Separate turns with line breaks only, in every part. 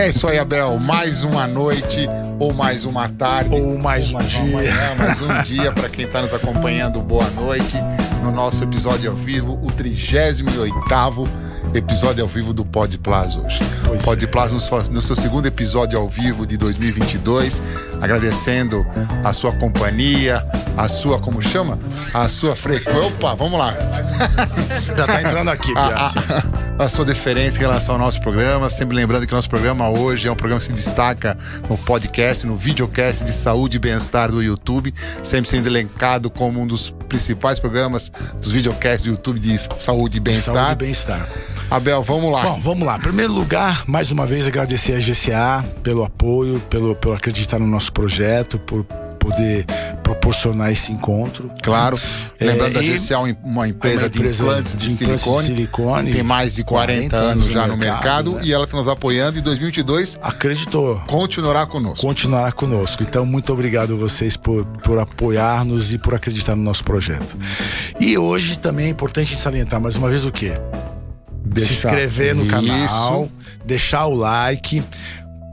É isso aí, Abel. Mais uma noite, ou mais uma tarde,
ou mais ou um mais dia. Manhã,
mais um dia para quem está nos acompanhando. Boa noite no nosso episódio ao vivo, o 38 episódio ao vivo do Pod Plaza hoje. Pois Pod é. Plaza no, seu, no seu segundo episódio ao vivo de 2022, agradecendo a sua companhia, a sua, como chama? A sua frequência. Opa, vamos lá.
Já tá entrando aqui,
a, a, sua deferência em relação ao nosso programa. Sempre lembrando que o nosso programa hoje é um programa que se destaca no podcast, no videocast de saúde e bem-estar do YouTube, sempre sendo elencado como um dos principais programas dos videocasts do YouTube de saúde e bem-estar. Saúde
e bem-estar.
Abel, vamos lá.
Bom, vamos lá. Em primeiro lugar, mais uma vez agradecer a GCA pelo apoio, pelo, pelo acreditar no nosso projeto, por poder proporcionar esse encontro.
Claro. É, Lembrando da GCA, uma empresa, uma empresa de implantes de, de silicone, silicone. Tem mais de 40, 40 anos já no mercado, né? e ela está nos apoiando em 2022.
Acreditou.
Continuará conosco.
Continuará conosco. Então, muito obrigado a vocês por, por apoiar-nos e por acreditar no nosso projeto. E hoje também é importante salientar mais uma vez o quê? Deixar. se inscrever no Isso. canal, deixar o like,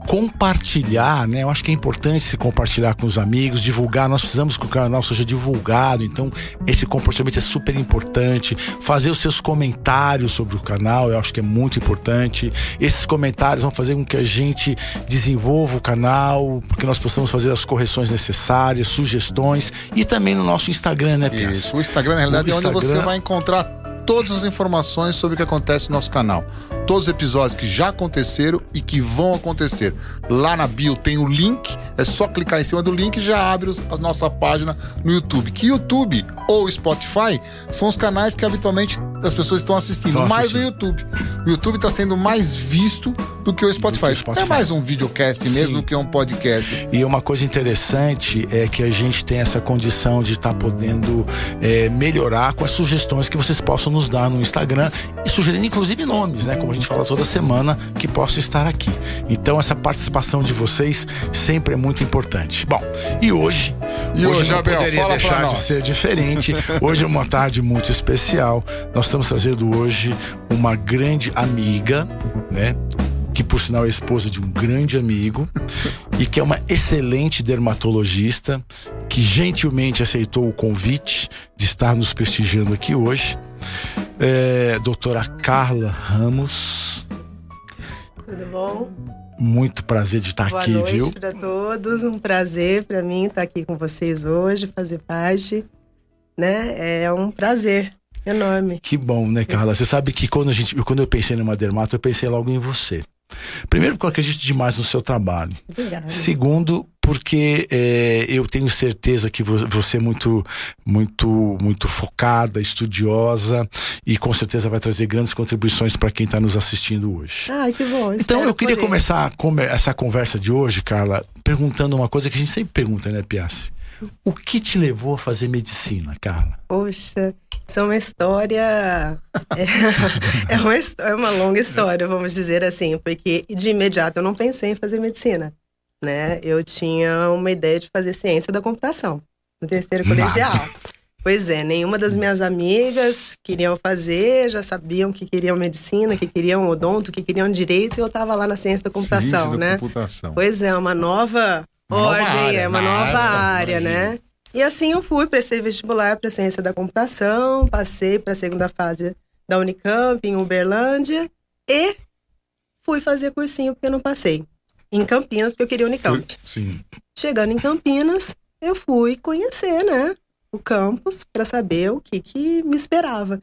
compartilhar, né? Eu acho que é importante se compartilhar com os amigos, divulgar. Nós precisamos que o canal seja divulgado, então esse comportamento é super importante. Fazer os seus comentários sobre o canal, eu acho que é muito importante. Esses comentários vão fazer com que a gente desenvolva o canal, porque nós possamos fazer as correções necessárias, sugestões e também no nosso Instagram, né, Pia?
Isso, o Instagram na realidade o é onde Instagram... você vai encontrar todas as informações sobre o que acontece no nosso canal. Todos os episódios que já aconteceram e que vão acontecer. Lá na bio tem o link, é só clicar em cima do link e já abre a nossa página no YouTube. Que YouTube ou Spotify são os canais que habitualmente as pessoas estão assistindo, mais no YouTube. O YouTube está sendo mais visto do que o Spotify. Spotify. É mais um videocast mesmo Sim. do que um podcast.
E uma coisa interessante é que a gente tem essa condição de estar tá podendo é, melhorar com as sugestões que vocês possam nos dar no Instagram e sugerindo inclusive nomes, né? Como a gente fala toda semana, que possam estar aqui. Então essa participação de vocês sempre é muito importante. Bom, e hoje,
e hoje, hoje não Abel,
poderia deixar de ser diferente. Hoje é uma tarde muito especial. Nós estamos trazendo hoje uma grande amiga, né? que por sinal é esposa de um grande amigo e que é uma excelente dermatologista que gentilmente aceitou o convite de estar nos prestigiando aqui hoje. É, doutora Carla Ramos.
Tudo bom?
Muito prazer de estar
Boa
aqui,
noite
viu?
para todos, um prazer para mim estar aqui com vocês hoje, fazer parte, né? É um prazer enorme.
Que bom, né, Carla? Você sabe que quando a gente, quando eu pensei numa dermato, eu pensei logo em você. Primeiro, porque eu acredito demais no seu trabalho.
Obrigada.
Segundo, porque é, eu tenho certeza que você é muito, muito, muito focada, estudiosa e com certeza vai trazer grandes contribuições para quem está nos assistindo hoje.
Ai, que bom.
Então eu queria começar essa conversa de hoje, Carla, perguntando uma coisa que a gente sempre pergunta, né, Piassi? O que te levou a fazer medicina, Carla?
Poxa, isso é uma história. É, é, uma, é uma longa história, vamos dizer assim, porque de imediato eu não pensei em fazer medicina. Né? Eu tinha uma ideia de fazer ciência da computação no terceiro colegial. Pois é, nenhuma das minhas amigas queriam fazer, já sabiam que queriam medicina, que queriam odonto, que queriam direito, e eu estava lá na ciência da computação, ciência né? Da computação. Pois é, uma nova uma ordem, nova área, é uma nova área, área né? E assim eu fui, prestei vestibular para ciência da computação, passei para a segunda fase da Unicamp em Uberlândia e fui fazer cursinho porque não passei. Em Campinas, porque eu queria Unicamp.
Sim.
Chegando em Campinas, eu fui conhecer, né, o campus para saber o que que me esperava.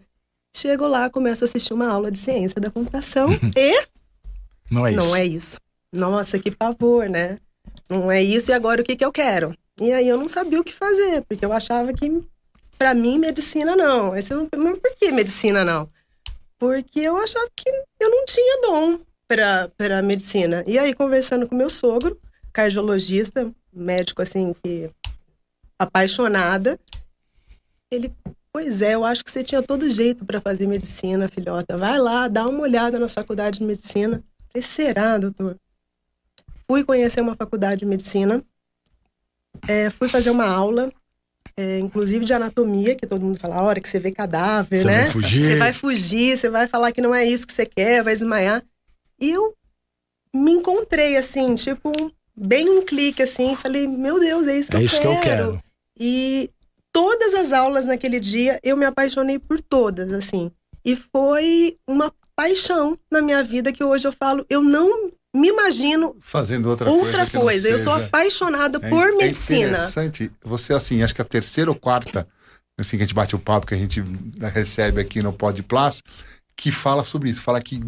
Chego lá, começo a assistir uma aula de ciência da computação e
não é isso.
Não é isso. Nossa, que pavor, né? Não é isso e agora o que que eu quero? E aí eu não sabia o que fazer, porque eu achava que, para mim, medicina não. Aí eu, mas por que medicina não? Porque eu achava que eu não tinha dom para medicina. E aí, conversando com meu sogro, cardiologista, médico assim, que apaixonada, ele, pois é, eu acho que você tinha todo jeito para fazer medicina, filhota. Vai lá, dá uma olhada na faculdade de medicina. falei, será, doutor? Fui conhecer uma faculdade de medicina é, fui fazer uma aula, é, inclusive de anatomia, que todo mundo fala, a hora que você vê cadáver,
você
né?
Vai fugir.
Você vai fugir, você vai falar que não é isso que você quer, vai desmaiar. E eu me encontrei assim, tipo, bem um clique assim, falei, meu Deus, é isso que,
é
eu,
isso
quero.
que eu quero.
E todas as aulas naquele dia eu me apaixonei por todas, assim. E foi uma paixão na minha vida que hoje eu falo, eu não me imagino
fazendo outra,
outra
coisa.
coisa. Eu sou apaixonada
é,
por
é
medicina.
É interessante. Você, assim, acho que a terceira ou quarta, assim, que a gente bate o papo, que a gente recebe aqui no Pod Plus, que fala sobre isso. Fala que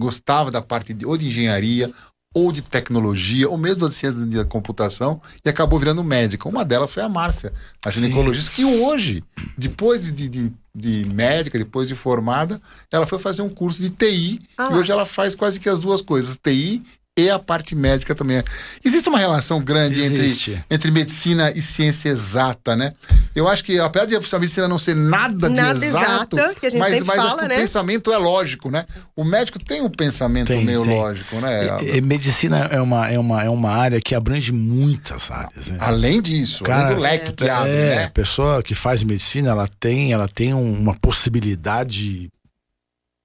gostava da parte de, ou de engenharia ou de tecnologia, ou mesmo da ciência da computação, e acabou virando médica. Uma delas foi a Márcia, a ginecologista, Sim. que hoje, depois de, de, de, médica, depois de formada, ela foi fazer um curso de TI, ah. e hoje ela faz quase que as duas coisas, TI e a parte médica também. Existe uma relação grande entre, entre medicina e ciência exata, né? Eu acho que, apesar de a medicina não ser nada,
nada
de exato,
exata, que a gente
mas, mas
fala,
né? o pensamento é lógico, né? O médico tem um pensamento
tem,
meio
tem.
lógico, né?
E, e, medicina é uma, é, uma, é uma área que abrange muitas áreas. Né?
Além disso, Cara, além do leque é, que abre,
é,
né?
a pessoa que faz medicina, ela tem, ela tem uma possibilidade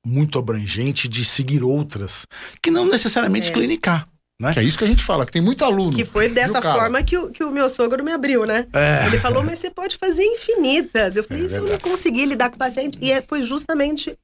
muito abrangente de seguir outras, que não necessariamente é. clinicar. Né?
Que é isso que a gente fala, que tem muito aluno.
Que foi dessa forma que o, que o meu sogro me abriu, né? É. Ele falou, mas você pode fazer infinitas. Eu falei, é se eu não conseguir lidar com o paciente. E é, foi justamente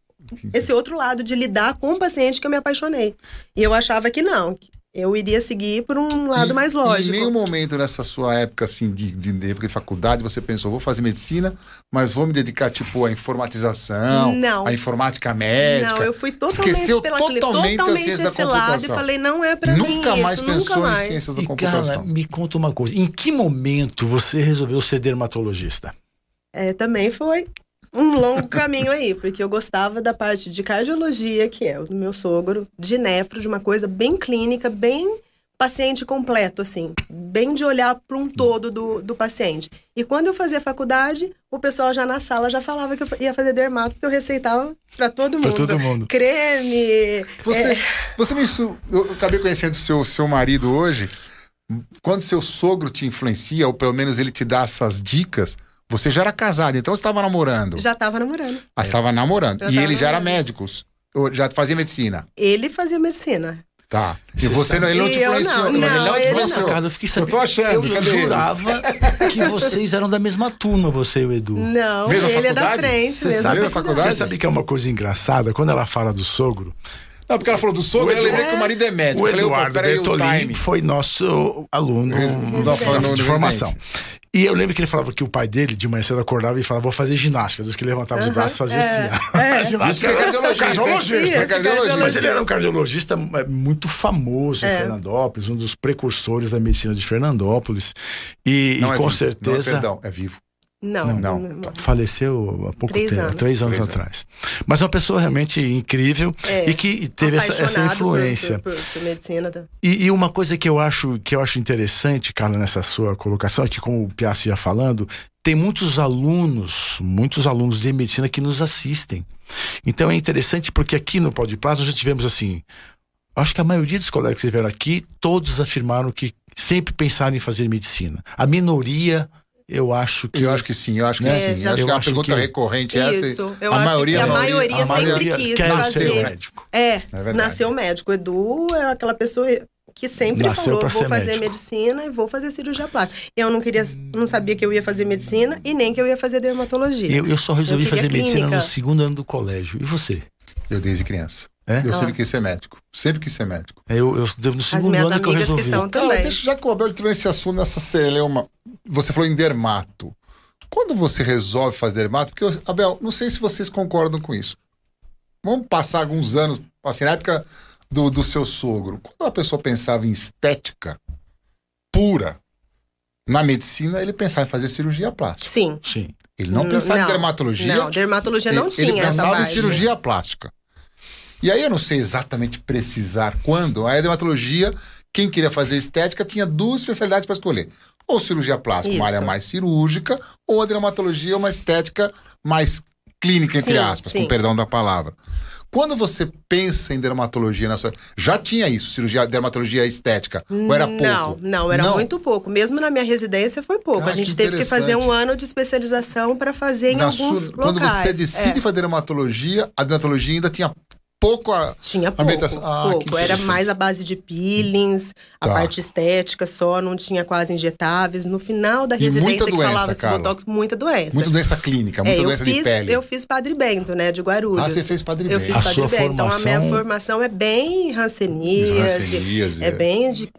esse outro lado de lidar com o paciente que eu me apaixonei. E eu achava que não, eu iria seguir por um lado
e,
mais lógico.
em nenhum momento nessa sua época assim de, de, de, época de faculdade você pensou vou fazer medicina, mas vou me dedicar tipo à informatização,
não.
à informática médica.
Não, eu fui totalmente
Esqueceu
pela
totalmente,
totalmente
a ciência
esse
da
lado e falei não é para mim.
Nunca mais
isso,
pensou
nunca
em
mais.
ciências da
e,
computação.
Cara, me conta uma coisa, em que momento você resolveu ser dermatologista?
É, também foi um longo caminho aí, porque eu gostava da parte de cardiologia, que é o do meu sogro, de nefro, de uma coisa bem clínica, bem paciente completo, assim, bem de olhar para um todo do, do paciente. E quando eu fazia faculdade, o pessoal já na sala já falava que eu ia fazer dermato, porque eu receitava para todo mundo.
Pra todo mundo.
Creme.
Você, é... você me. Eu acabei conhecendo seu, seu marido hoje. Quando seu sogro te influencia, ou pelo menos ele te dá essas dicas, você já era casado, então você estava namorando?
Já estava namorando.
Ah, estava namorando.
Já
e ele
namorando.
já era médico? Já fazia medicina?
Ele fazia medicina.
Tá. E você, não, ele não te influenciou?
Não, não,
ele não te
influenciou.
Cara, eu fiquei sabendo.
Eu tô achando.
Eu jurava que vocês eram da mesma turma, você e o Edu.
Não,
mesma
ele
faculdade?
é da frente.
Você sabe,
faculdade?
Você sabe que é uma coisa engraçada? Quando ela fala do sogro,
não, porque ela falou do sogro, eu lembrei que o marido é médico.
O
eu falei,
Eduardo Bertolini foi nosso aluno
no,
de formação. E eu lembro que ele falava que o pai dele, de manhã cedo, acordava e falava, vou fazer ginástica. Às vezes que ele levantava os braços e fazia
é,
assim.
É.
ginástica.
Isso é cardiologista.
cardiologista.
Isso, cardiologista.
Mas ele era um cardiologista muito famoso em
É.
Fernandópolis, um dos precursores da medicina de Fernandópolis. E,
Não
e
é
com
vivo.
certeza.
Não, perdão, é vivo.
Não,
Não,
não.
Faleceu há pouco
Três
tempo,
anos.
três anos
Três
atrás. Mas é uma pessoa realmente incrível
É.
e que teve essa, essa influência.
Por, por, por medicina. tá?
E, e uma coisa que eu acho que eu acho interessante, Carla, nessa sua colocação, é que como o Piazzi ia falando, tem muitos alunos, muitos alunos de medicina que nos assistem. Então é interessante porque aqui no Pode Plaza nós já tivemos assim, acho que a maioria dos colegas que vieram aqui, todos afirmaram que sempre pensaram em fazer medicina. A minoria, eu acho que
Eu acho que sim, eu acho que
É,
sim.
já-
Eu acho
eu
que é uma pergunta
que-
recorrente essa.
Isso, eu
a
acho
maioria,
que a maioria
a maioria
sempre quis
quer
fazer.
ser médico.
É,
verdade.
nasceu médico. O Edu é aquela pessoa que sempre
Nasceu
falou, vou fazer
médico.
medicina e vou fazer cirurgia plástica. Eu não queria, não sabia que eu ia fazer medicina e nem que eu ia fazer dermatologia.
Eu, eu só resolvi
Eu
fazer medicina
clínica.
no segundo ano do colégio. E você?
Eu desde criança.
É?
Eu
Ah.
sempre quis ser médico. Sempre quis ser médico.
Eu, eu devo no segundo ano que eu
amigas que,
resolvi.
são
Cara,
também.
deixa, já que o Abel tirou esse assunto nessa celeuma, você falou em dermato. Quando você resolve fazer dermato, porque, eu- Abel, não sei se vocês concordam com isso. Vamos passar alguns anos, assim, na época do, do seu sogro. Quando a pessoa pensava em estética pura, na medicina, ele pensava em fazer cirurgia plástica.
Sim.
Sim.
Ele não pensava
Não,
em dermatologia.
Não, dermatologia não
ele,
tinha
ele
essa
pensava em cirurgia plástica. E aí eu não sei exatamente precisar quando. A dermatologia, quem queria fazer estética, tinha duas especialidades para escolher. Ou cirurgia plástica, uma
Isso.
área mais cirúrgica, ou a dermatologia, uma estética mais clínica, entre
Sim,
aspas, com
sim.
perdão da palavra. Quando você pensa em dermatologia na sua... Já tinha isso, cirurgia, dermatologia estética? Ou era pouco?
Não, não, era muito pouco. Mesmo na minha residência foi pouco.
Ah,
a gente
que
teve que fazer um ano de especialização para fazer em
Na
alguns
Quando
locais.
você decide
É.
fazer dermatologia, a dermatologia ainda tinha pouco a
Tinha pouco, ah, pouco. Era mais a base de peelings, a tá. parte estética só, não tinha quase injetáveis. No final da residência que falava esse botox, muita doença.
Muita doença clínica, muita é, doença
fiz,
de pele.
Eu fiz Padre Bento, né, de Guarulhos.
Ah, você fez Padre Bento.
Eu fiz a Padre Bento. Então a minha formação é bem ranceníase, é, é bem de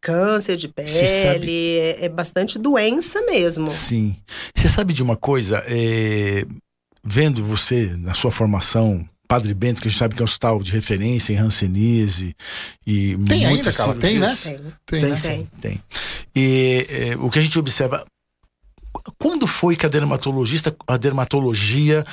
câncer de pele, é, é, bastante doença mesmo.
Sim. Você sabe de uma coisa? É, vendo você na sua formação Padre Bento, que a gente sabe que é um hospital de referência em Hanseníase e
Tem ainda, cara, tem, né?
Tem,
tem, tem. Né? tem. tem. E é, o que a gente observa quando foi que a dermatologista, a dermatologia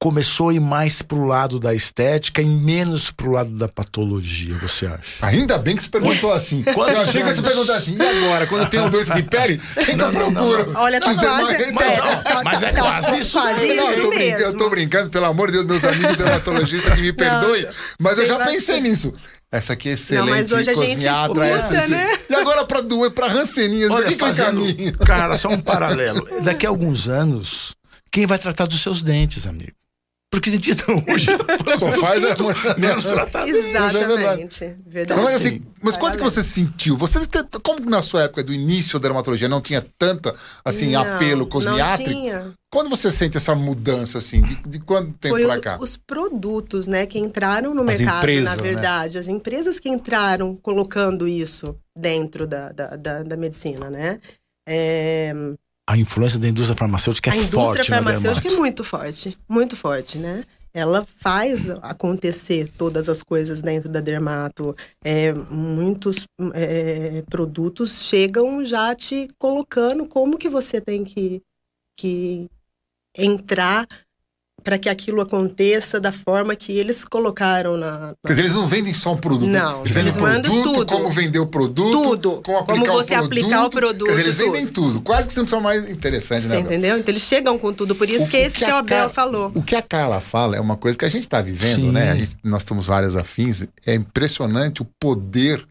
começou a ir mais pro lado da estética e menos pro lado da patologia, você acha?
Ainda bem que você perguntou assim. Quando eu achei que você perguntou assim, e agora? Quando eu tenho doença de pele, quem não, que eu procuro?
Não, não. Olha, tá quase...
Mas, é, mas é quase isso.
Quase isso
eu, tô brincando, eu tô brincando, pelo amor de Deus, meus amigos dermatologistas que me perdoem, mas eu já pensei nisso. Essa aqui é excelente. Não,
mas hoje a gente escuta, essa,
né? E agora pra doer, pra ranceninhas,
Olha, que fazendo, caminho? Cara, só um paralelo. Daqui a alguns anos, quem vai tratar dos seus dentes, amigo? Porque o dentista hoje
tá só faz a
menos tratamento. Exatamente. É verdade.
Mas, assim, mas quanto que você sentiu? Você como na sua época do início da dermatologia não tinha tanta assim não, apelo cosmiátrico? Não tinha. Quando você sente essa mudança assim, de, de quanto tempo Foi pra cá?
Os produtos, né, que entraram no as mercado, empresas, na né? verdade, né? as empresas que entraram colocando isso dentro da, da, da, da medicina, né? É
a influência da indústria farmacêutica é forte. A indústria
farmacêutica é muito forte, muito forte, né? Ela faz acontecer todas as coisas dentro da dermato. É, muitos é, produtos chegam já te colocando como que você tem que, que entrar para que aquilo aconteça da forma que eles colocaram na, na,
Quer dizer, eles não vendem só um produto.
Não,
eles,
eles vendem
produto,
tudo.
como vender o produto,
tudo.
como, como
você
o
aplicar o produto. Quer
dizer, eles vendem tudo. Quase que você não precisa mais interessante,
você
né?
entendeu? Então eles chegam com tudo. Por isso o que, que esse que, que o Abel falou.
O que a Carla fala é uma coisa que a gente está vivendo, Sim. né? Gente, nós temos várias afins. É impressionante o poder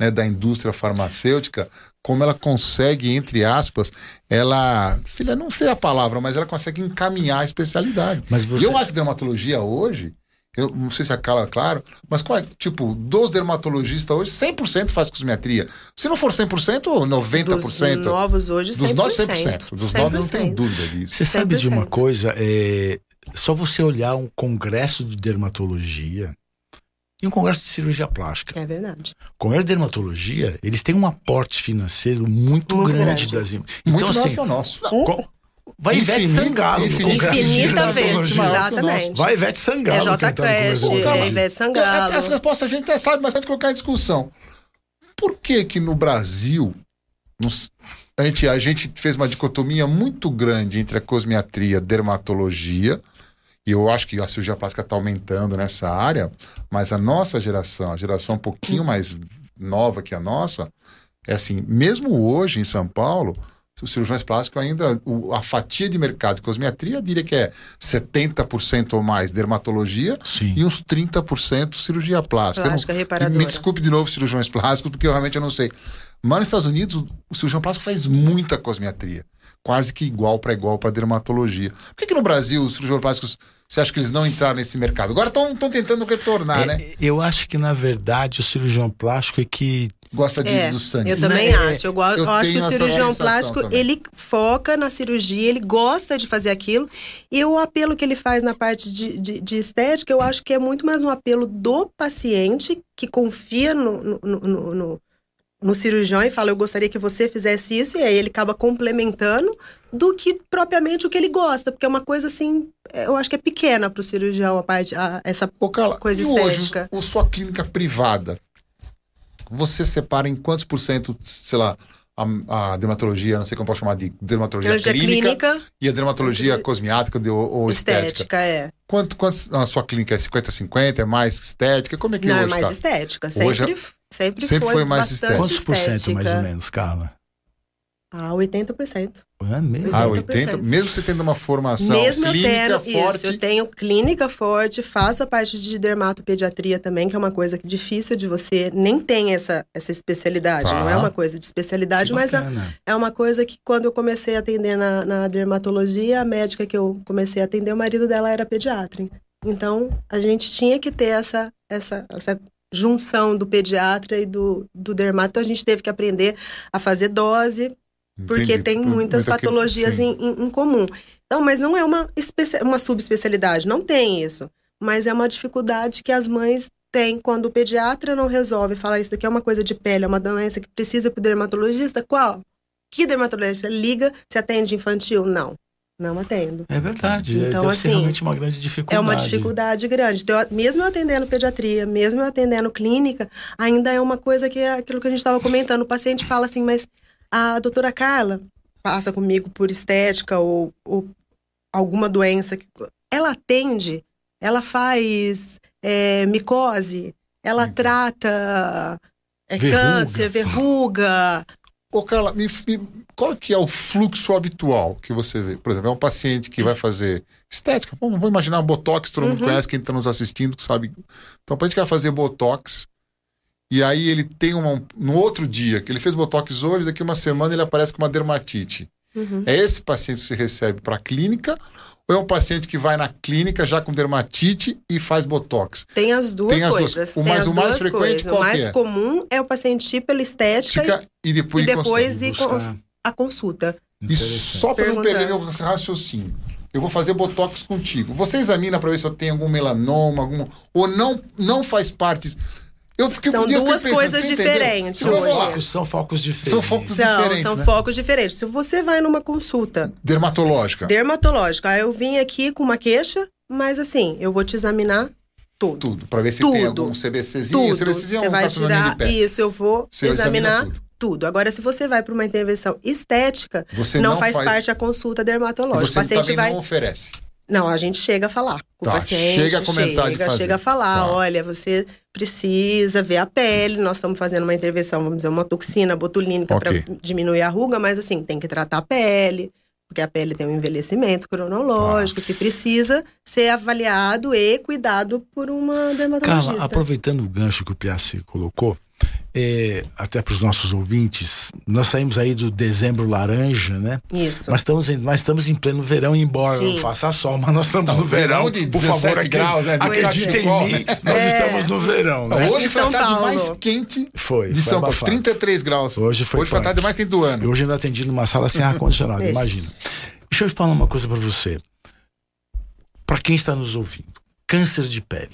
né, da indústria farmacêutica como ela consegue, entre aspas, ela, se não sei a palavra, mas ela consegue encaminhar a especialidade. Mas você... eu acho que dermatologia hoje, eu não sei se a Carla é claro, mas qual é, tipo, dos dermatologistas hoje, 100% faz cosmetria. Se não for 100%, 90%.
Dos novos hoje, 100%. Dos novos, 100%.
Dos novos, não tem dúvida disso.
Você sabe 100%. de uma coisa? É, só você olhar um congresso de dermatologia, e um congresso de cirurgia plástica.
É verdade.
Congresso de dermatologia, eles têm um aporte financeiro muito, muito grande, grande das
Então, muito assim, que o nosso.
Não, vai Ivete Sangalo
no congresso Infinita vezes, exatamente.
Vai Ivete Sangalo.
É J Quest, é Ivete Sangalo.
Essa resposta a gente até sabe, mas pode colocar em discussão. Por que que no Brasil nos, a, gente, a gente fez uma dicotomia muito grande entre a cosmiatria e a dermatologia e eu acho que a cirurgia plástica está aumentando nessa área, mas a nossa geração, a geração um pouquinho mais nova que a nossa, é assim, mesmo hoje em São Paulo, os cirurgiões plásticos ainda, o, a fatia de mercado de cosmetria, diria que é 70% ou mais dermatologia
Sim.
e uns 30% cirurgia plástica.
plástica
não, me desculpe de novo, cirurgiões plásticos, porque eu realmente eu não sei. Mas nos Estados Unidos, o cirurgião plástico faz muita cosmetria quase que igual para igual para dermatologia. Por que, que no Brasil os cirurgiões plásticos, você acha que eles não entraram nesse mercado? Agora estão tentando retornar,
é,
né?
Eu acho que, na verdade, o cirurgião plástico é que
gosta de, é, do sangue.
Eu também é, acho. Eu, eu, eu acho que o cirurgião plástico, também. ele foca na cirurgia, ele gosta de fazer aquilo. E o apelo que ele faz na parte de, de, de estética, eu acho que é muito mais um apelo do paciente que confia no, no, no, no no cirurgião e fala, eu gostaria que você fizesse isso, e aí ele acaba complementando, do que propriamente o que ele gosta, porque é uma coisa assim, é, eu acho que é pequena para o cirurgião a parte, a, essa Ô, Carla, coisa
e
estética.
Hoje, o, sua clínica privada, você separa em quantos por cento, sei lá, a, a, dermatologia, não sei como posso chamar de dermatologia clínica, clínica, e a dermatologia de... cosmiática de, ou, ou estética. Estética,
é.
Quanto, quanto a sua clínica é 50-50, é mais estética? Como é que
não,
hoje
é mais
tá?
estética, sempre,
hoje,
é sempre,
sempre foi,
foi
mais estética.
Quantos por cento mais ou menos, Carla?
Ah, 80%.
É mesmo?
Ah, 80%. Mesmo você tendo uma formação mesmo clínica eu tendo, forte.
Isso, eu tenho clínica forte, faço a parte de dermatopediatria também, que é uma coisa que difícil de você. Nem tem essa, essa especialidade. Tá. Não é uma coisa de especialidade, mas é, é uma coisa que quando eu comecei a atender na, na dermatologia, a médica que eu comecei a atender, o marido dela era pediatra. Então, a gente tinha que ter essa, essa, essa junção do pediatra e do, do dermato. Então, a gente teve que aprender a fazer dose, porque Entendi. tem muitas patologias em, em, em, comum. Então, mas não é uma, uma subespecialidade, não tem isso. Mas é uma dificuldade que as mães têm quando o pediatra não resolve falar isso daqui é uma coisa de pele, é uma doença que precisa para o dermatologista. Qual? Que dermatologista liga se atende infantil? Não. Não atendo.
É verdade. Então, Deve assim, realmente uma grande dificuldade.
É uma dificuldade grande. Então, mesmo eu atendendo pediatria, mesmo eu atendendo clínica, ainda é uma coisa que é aquilo que a gente estava comentando. O paciente fala assim, mas a doutora Carla passa comigo por estética ou, ou alguma doença. Ela atende, ela faz é, micose, ela uhum. trata é, verruga. câncer, verruga.
Ô, Carla, me, me, qual que é o fluxo habitual que você vê? Por exemplo, é um paciente que vai fazer estética. Vamos, vamos imaginar um Botox, todo mundo uhum. conhece, quem está nos assistindo, que sabe. Então, o paciente que vai fazer Botox, e aí ele tem uma. No outro dia, que ele fez Botox hoje, daqui uma semana ele aparece com uma dermatite. Uhum. É esse paciente que se recebe para a clínica ou é um paciente que vai na clínica já com dermatite e faz botox?
Tem as duas Tem as coisas. Duas.
O, mais, o mais frequente coisas.
qual
O
mais
é?
comum é o paciente ir pela estética e, e, depois, e depois ir a consulta.
E só para não perder meu raciocínio. Eu vou fazer botox contigo. Você examina para ver se eu tenho algum melanoma, algum ou não não faz parte
eu fiquei São duas pensando, coisas diferentes hoje.
Focos, são focos diferentes.
São focos são, diferentes.
São
né?
focos diferentes. Se você vai numa consulta
dermatológica.
Dermatológica. Aí eu vim aqui com uma queixa, mas assim, eu vou te examinar tudo.
Tudo. Pra ver se tudo. tem algum CBCzinho.
Tudo. CBCzinho é você vai tirar. Isso, eu vou você examinar tudo. Agora, se você vai para uma intervenção estética, você não, não faz, faz, parte da consulta dermatológica.
E você
o paciente vai...
não oferece.
Não, a gente chega a falar com tá, o paciente.
Chega a comentar
chega, chega a falar, tá. olha, você precisa ver a pele, nós estamos fazendo uma intervenção, vamos dizer, uma toxina botulínica okay. para diminuir a ruga, mas assim, tem que tratar a pele, porque a pele tem um envelhecimento cronológico tá. que precisa ser avaliado e cuidado por uma dermatologista.
Carla, aproveitando o gancho que o Piace colocou, é, até para os nossos ouvintes, nós saímos aí do dezembro laranja, né?
Isso.
Mas estamos em, mas estamos em pleno verão, embora Sim. não faça sol, mas nós estamos no verão.
De por favor, graus, né?
acredite em mim, né? nós é. estamos no verão, né?
Hoje foi a tarde mais quente
foi,
de foi São Paulo, 33 graus.
Hoje foi,
Hoje foi a tarde mais quente do ano.
Hoje eu ainda atendi numa sala sem ar-condicionado, imagina. Deixa eu falar uma coisa para você. Para quem está nos ouvindo, câncer de pele.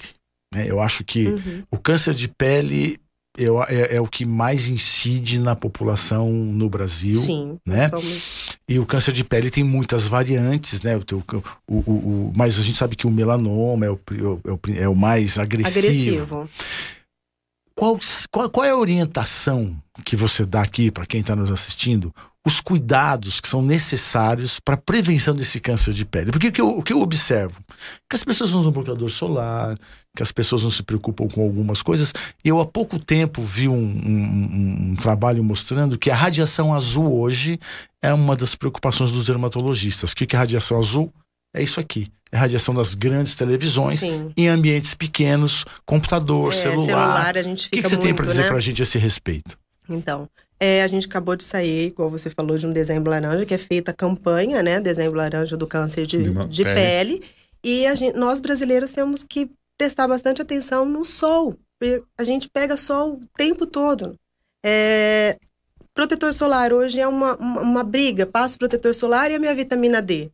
Né? Eu acho que uhum. o câncer de pele eu, é, é, o que mais incide na população no Brasil.
Sim,
né? E o câncer de pele tem muitas variantes, né? O, teu, o, o, o mas a gente sabe que o melanoma é o, é o, é o mais agressivo. agressivo. Qual, qual, qual é a orientação que você dá aqui para quem está nos assistindo? Os cuidados que são necessários para a prevenção desse câncer de pele. Porque o que, eu, o que eu observo? Que as pessoas não usam bloqueador solar, que as pessoas não se preocupam com algumas coisas. Eu há pouco tempo vi um, um, um trabalho mostrando que a radiação azul hoje é uma das preocupações dos dermatologistas. O que é radiação azul? É isso aqui. É radiação das grandes televisões Sim. em ambientes pequenos, computador, é, celular.
celular a gente fica
o que, que você
muito,
tem para dizer
né?
para a gente a esse respeito?
Então, é, a gente acabou de sair, como você falou, de um dezembro laranja, que é feita a campanha, né? Dezembro laranja do câncer de, de, de pele. pele. E a gente, nós brasileiros temos que prestar bastante atenção no sol. A gente pega sol o tempo todo. É, protetor solar hoje é uma, uma, uma briga. Passo protetor solar e a minha vitamina D.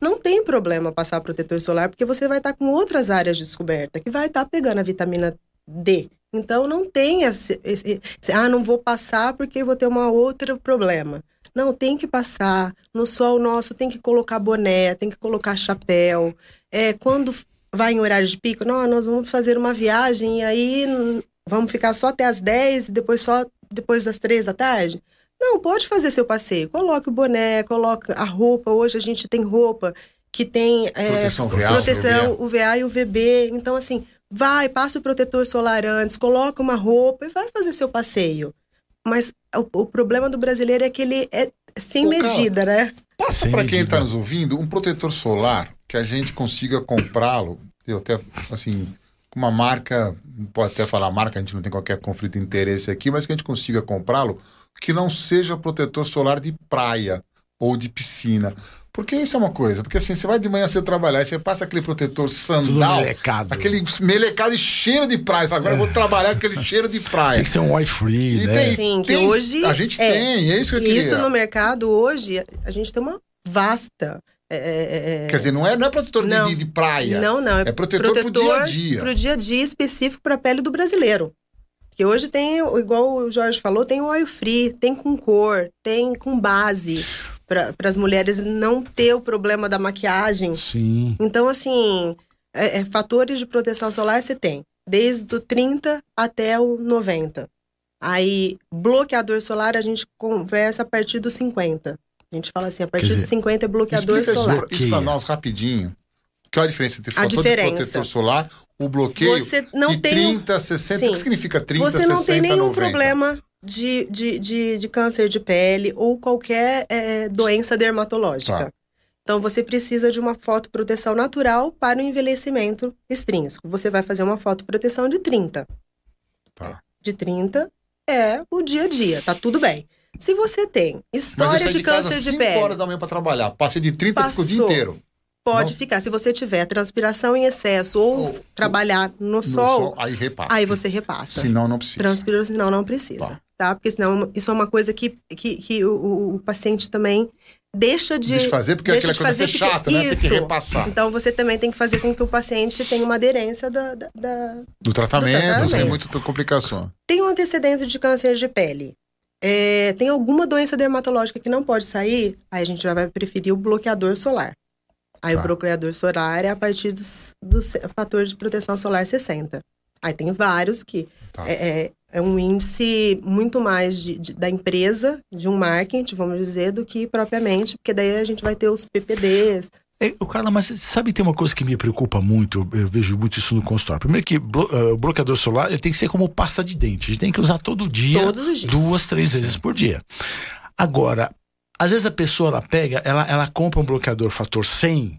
Não tem problema passar protetor solar, porque você vai estar com outras áreas de descoberta, que vai estar pegando a vitamina D. Então não tem esse, esse, esse, ah, não vou passar porque vou ter um outro problema. Não, tem que passar. No sol nosso tem que colocar boné, tem que colocar chapéu. É, quando vai em horário de pico, não, nós vamos fazer uma viagem e aí vamos ficar só até as 10 e depois só depois das 3 da tarde. Não, pode fazer seu passeio. Coloque o boné, coloque a roupa. Hoje a gente tem roupa que tem é,
proteção, VA,
proteção UVA e UVB. Então, assim, Vai, passa o protetor solar antes, coloca uma roupa e vai fazer seu passeio. Mas o, o problema do brasileiro é que ele é sem Ô, medida, cara, né?
Passa para quem está nos ouvindo um protetor solar que a gente consiga comprá-lo. Eu até, assim, uma marca, pode até falar marca, a gente não tem qualquer conflito de interesse aqui, mas que a gente consiga comprá-lo que não seja protetor solar de praia ou de piscina. Porque isso é uma coisa. Porque assim, você vai de manhã cedo trabalhar e você passa aquele protetor sandal.
melecado.
Aquele melecado e cheiro de praia. Agora eu vou trabalhar com aquele cheiro de praia.
Tem que ser um oil free, né?
Tem, Sim, tem, que hoje.
A gente é, tem, é isso que eu queria.
Isso no mercado hoje, a gente tem uma vasta. É, é,
é Quer dizer, não é, não é protetor não, de, de, praia.
Não, não.
É, é protetor, protetor pro dia a dia.
Pro dia a dia específico para a pele do brasileiro. Que hoje tem, igual o Jorge falou, tem o oil free, tem com cor, tem com base para as mulheres não ter o problema da maquiagem.
Sim.
Então, assim, é, é, fatores de proteção solar você tem, desde o 30 até o 90. Aí, bloqueador solar, a gente conversa a partir dos 50. A gente fala assim, a partir dos 50 é bloqueador
Explica
solar.
Isso para nós rapidinho. Qual a diferença entre fator diferença. de protetor solar, o bloqueio você não e tem 30, 60? Sim. O que significa 30,
você 60,
Você não tem
nenhum
90?
problema de, de, de, de câncer de pele ou qualquer é, doença dermatológica. Tá. Então, você precisa de uma fotoproteção natural para o envelhecimento extrínseco. Você vai fazer uma fotoproteção de 30.
Tá.
De 30 é o dia a dia, tá tudo bem. Se você tem história de, de câncer de pele.
horas da manhã para trabalhar. Passei de 30 Passou. fico o dia inteiro.
Pode não... ficar. Se você tiver transpiração em excesso ou, ou trabalhar no, no sol, sol,
aí repassa.
Aí você repassa.
Senão não precisa.
Transpira, senão não precisa. Tá. Tá? Porque senão isso é uma coisa que, que, que o, o paciente também deixa de,
deixa de fazer, porque aquilo é coisa ser chata, né? Tem que repassar.
Então você também tem que fazer com que o paciente tenha uma aderência da, da, da
do, tratamento, do tratamento, sem muita complicação.
Tem um antecedente de câncer de pele. É, tem alguma doença dermatológica que não pode sair, aí a gente já vai preferir o bloqueador solar. Aí tá. o bloqueador solar é a partir dos, dos fatores de proteção solar 60. Aí tem vários que tá. é, é, um índice muito mais de, de, da empresa, de um marketing, vamos dizer, do que propriamente, porque daí a gente vai ter os PPDs.
É, o Carla, mas sabe, tem uma coisa que me preocupa muito, eu vejo muito isso no consultório. Primeiro que blo, uh, o bloqueador solar ele tem que ser como pasta de dente. A gente tem que usar todo dia, duas, três vezes por dia. Agora, às vezes a pessoa ela pega, ela, ela compra um bloqueador fator 100,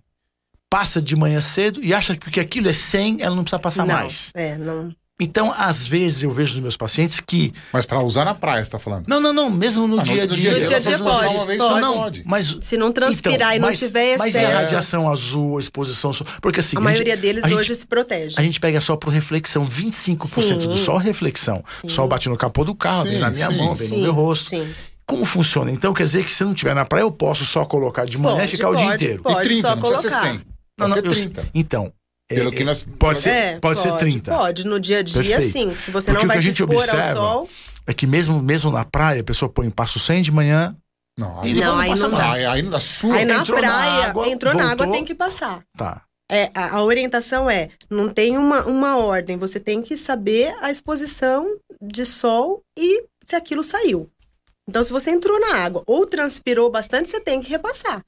passa de manhã cedo e acha que porque aquilo é 100, ela não precisa passar
não,
mais.
É, não.
Então, às vezes, eu vejo nos meus pacientes que.
Mas para usar na praia, você tá falando?
Não, não, não. Mesmo no, ah, dia, no dia,
no dia a dia. pode. Uma vez pode.
Não, pode. Mas,
Se não transpirar então, e não
mas,
tiver excesso.
Mas a radiação azul, a exposição. Porque assim.
A, a maioria gente, deles hoje gente, se protege.
A gente pega só por reflexão, 25% sim. do sol reflexão. Sim. Sol bate no capô do carro, sim, vem na minha sim, mão, vem no meu rosto. Sim. Como funciona? Então quer dizer que se não tiver na praia, eu posso só colocar de manhã pode, e ficar
pode,
o dia inteiro.
Pode,
e 30,
só
não
colocar.
precisa ser 100. Não, não, 30. Eu,
então,
pelo é, que nós...
Pode ser, é, pode, pode, ser 30.
Pode, no dia a dia,
Perfeito.
sim. Se você Porque não vai se expor ao sol.
É que mesmo, mesmo na praia, a pessoa põe passo 100 de manhã.
Não, aí não,
não, aí não dá.
Aí, aí na sua,
aí na praia, na água, entrou voltou, na água, tem que passar.
Tá.
É, a, a, orientação é, não tem uma, uma ordem, você tem que saber a exposição de sol e se aquilo saiu. Então, se você entrou na água ou transpirou bastante, você tem que repassar.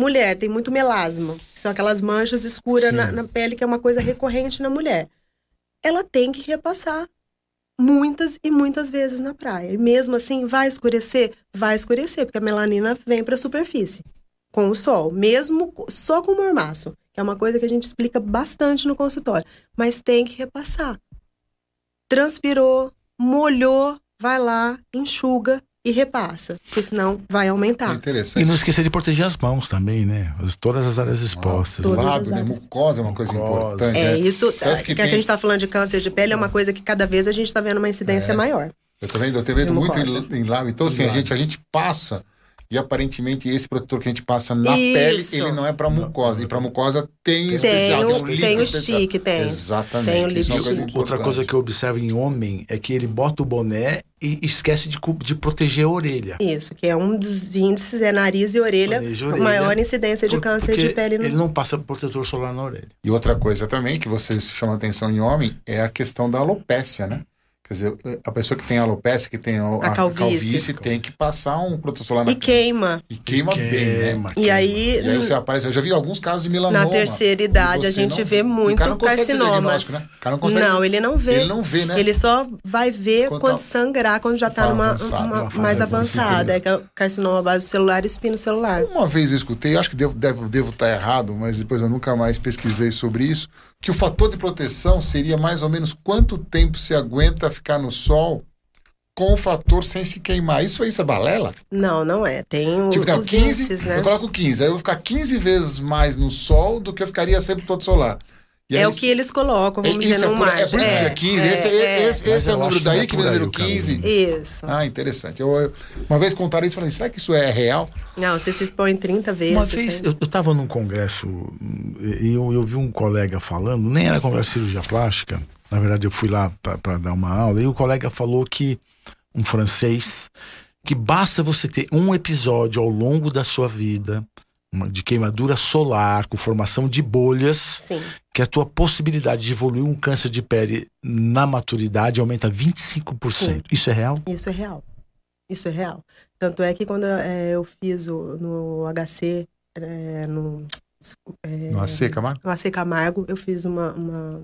Mulher tem muito melasma, que são aquelas manchas escuras na, na, pele, que é uma coisa recorrente na mulher. Ela tem que repassar muitas e muitas vezes na praia. E mesmo assim, vai escurecer? Vai escurecer, porque a melanina vem para a superfície com o sol, mesmo só com o mormaço, que é uma coisa que a gente explica bastante no consultório. Mas tem que repassar. Transpirou, molhou, vai lá, enxuga e repassa, porque senão vai aumentar. É
interessante.
E não esquecer de proteger as mãos também, né? Todas as áreas expostas.
Ah, lábio, né? Mucosa é uma coisa mucosa. importante.
É, né? isso. É, que, que tem... a gente está falando de câncer de pele é uma coisa que cada vez a gente está vendo uma incidência é. maior.
Eu também, eu tenho muito em, em lábio. Então, assim, a gente, a gente passa e aparentemente esse protetor que a gente passa na Isso. pele, ele não é para mucosa. E para mucosa tem, tem especial.
O, tem, tem o stick, tem.
Exatamente.
Tem o
Isso é uma coisa
Outra coisa que eu observo em homem é que ele bota o boné e esquece de, de proteger a orelha.
Isso, que é um dos índices, é nariz e orelha, nariz e orelha maior incidência de por, câncer de pele.
No... Ele não passa protetor solar na orelha.
E outra coisa também que você chama atenção em homem é a questão da alopécia, né? Quer dizer, a pessoa que tem alopecia, que tem a, a calvície. calvície, tem que passar um protetor solar na
E queima.
E queima, e bem, né?
E aí,
e aí você aparece, eu já vi alguns casos de melanoma.
Na terceira idade a gente não, vê muito carcinomas. Né?
Não, consegue,
não, ele não vê.
Ele não vê, né?
Ele só vai ver quando, quando tá, sangrar, quando já está numa avançado, uma, mais avançada. É que é o carcinoma base celular e espino celular.
Uma vez eu escutei, acho que devo, devo, devo estar errado, mas depois eu nunca mais pesquisei sobre isso, que o fator de proteção seria mais ou menos quanto tempo se aguenta ficar no sol com o fator sem se queimar. Isso, isso é balela?
Não, não é. Tem
tipo,
os 15, índices, né?
Eu coloco 15, aí eu vou ficar 15 vezes mais no sol do que eu ficaria sempre todo solar.
É o que eles colocam, vamos é, dizer, no
mar. É por isso que é 15. É, esse é, é, esse, esse é o número daí que vem o número 15.
Isso.
Ah, interessante. Eu, eu, uma vez contaram isso e falei, será que isso é real?
Não, você se põe 30 vezes.
Uma vez, eu estava num congresso e eu, eu vi um colega falando, nem era congresso de cirurgia plástica, na verdade eu fui lá para dar uma aula, e o colega falou que, um francês, que basta você ter um episódio ao longo da sua vida de queimadura solar, com formação de bolhas,
Sim.
Que a tua possibilidade de evoluir um câncer de pele na maturidade aumenta 25%. Sim. Isso é real?
Isso é real. Isso é real. Tanto é que quando é, eu fiz o, no HC, é, no,
é, no AC Camargo?
No AC Camargo, eu fiz uma, uma.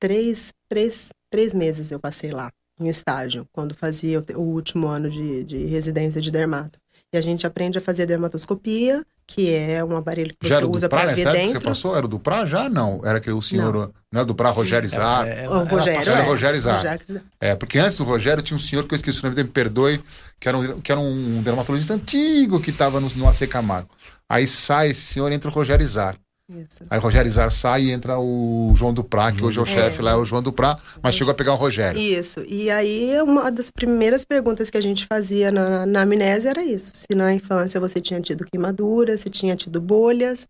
três, três, três meses eu passei lá, em estágio, quando fazia o, o último ano de, de residência de dermato. E a gente aprende a fazer dermatoscopia, que é um aparelho que já você usa para ver dentro.
Que você passou? Era do Prá já? Não. Era que o senhor. Não, não é do Prá, Rogério Zar.
É, é, o Rogério.
Era, é. Rogério Zar. É, porque antes do Rogério tinha um senhor que eu esqueci o nome dele, me perdoe, que era um, que era um dermatologista antigo que estava no, no AC Camargo. Aí sai esse senhor entra o Rogério Zar. Isso. Aí o Rogério Izar sai e entra o João Duprá, que hoje é o chefe lá, é o João Duprá, mas chegou a pegar o Rogério.
Isso. E aí, uma das primeiras perguntas que a gente fazia na, na amnésia era isso: se na infância você tinha tido queimadura, se tinha tido bolhas,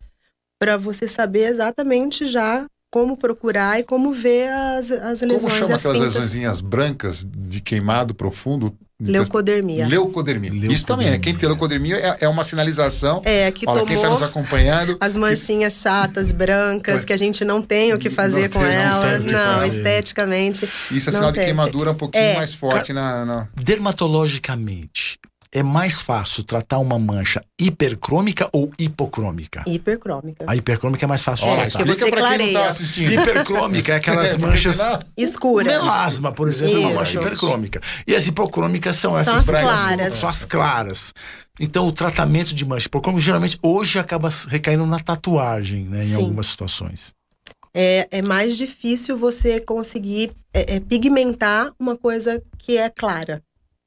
para você saber exatamente já como procurar e como ver as, as lesões. Como
chama aquelas lesõezinhas brancas de queimado profundo?
Leucodermia.
leucodermia. leucodermia. Isso também, né? Quem tem leucodermia é, é uma sinalização.
É, que
Olha,
tomou
quem está nos acompanhando.
As manchinhas que... chatas, brancas, que a gente não tem o que fazer não com tem, elas. Não, não esteticamente.
Isso é sinal de queimadura um pouquinho é. mais forte na, na.
Dermatologicamente, é mais fácil tratar uma mancha hipercrômica ou hipocrômica?
Hipercrômica.
A hipercrômica é mais fácil
Olha, tratar. Explica pra clareia. quem não tá assistindo.
Hipercrômica é aquelas manchas
escuras.
Melasma, por exemplo, é uma mancha hipercrômica. E as hipocrômicas são essas
são as claras.
São as claras. Então, o tratamento de mancha hipercrômica geralmente hoje acaba recaindo na tatuagem, né, em algumas situações.
É, é mais difícil você conseguir é, é, pigmentar uma coisa que é clara.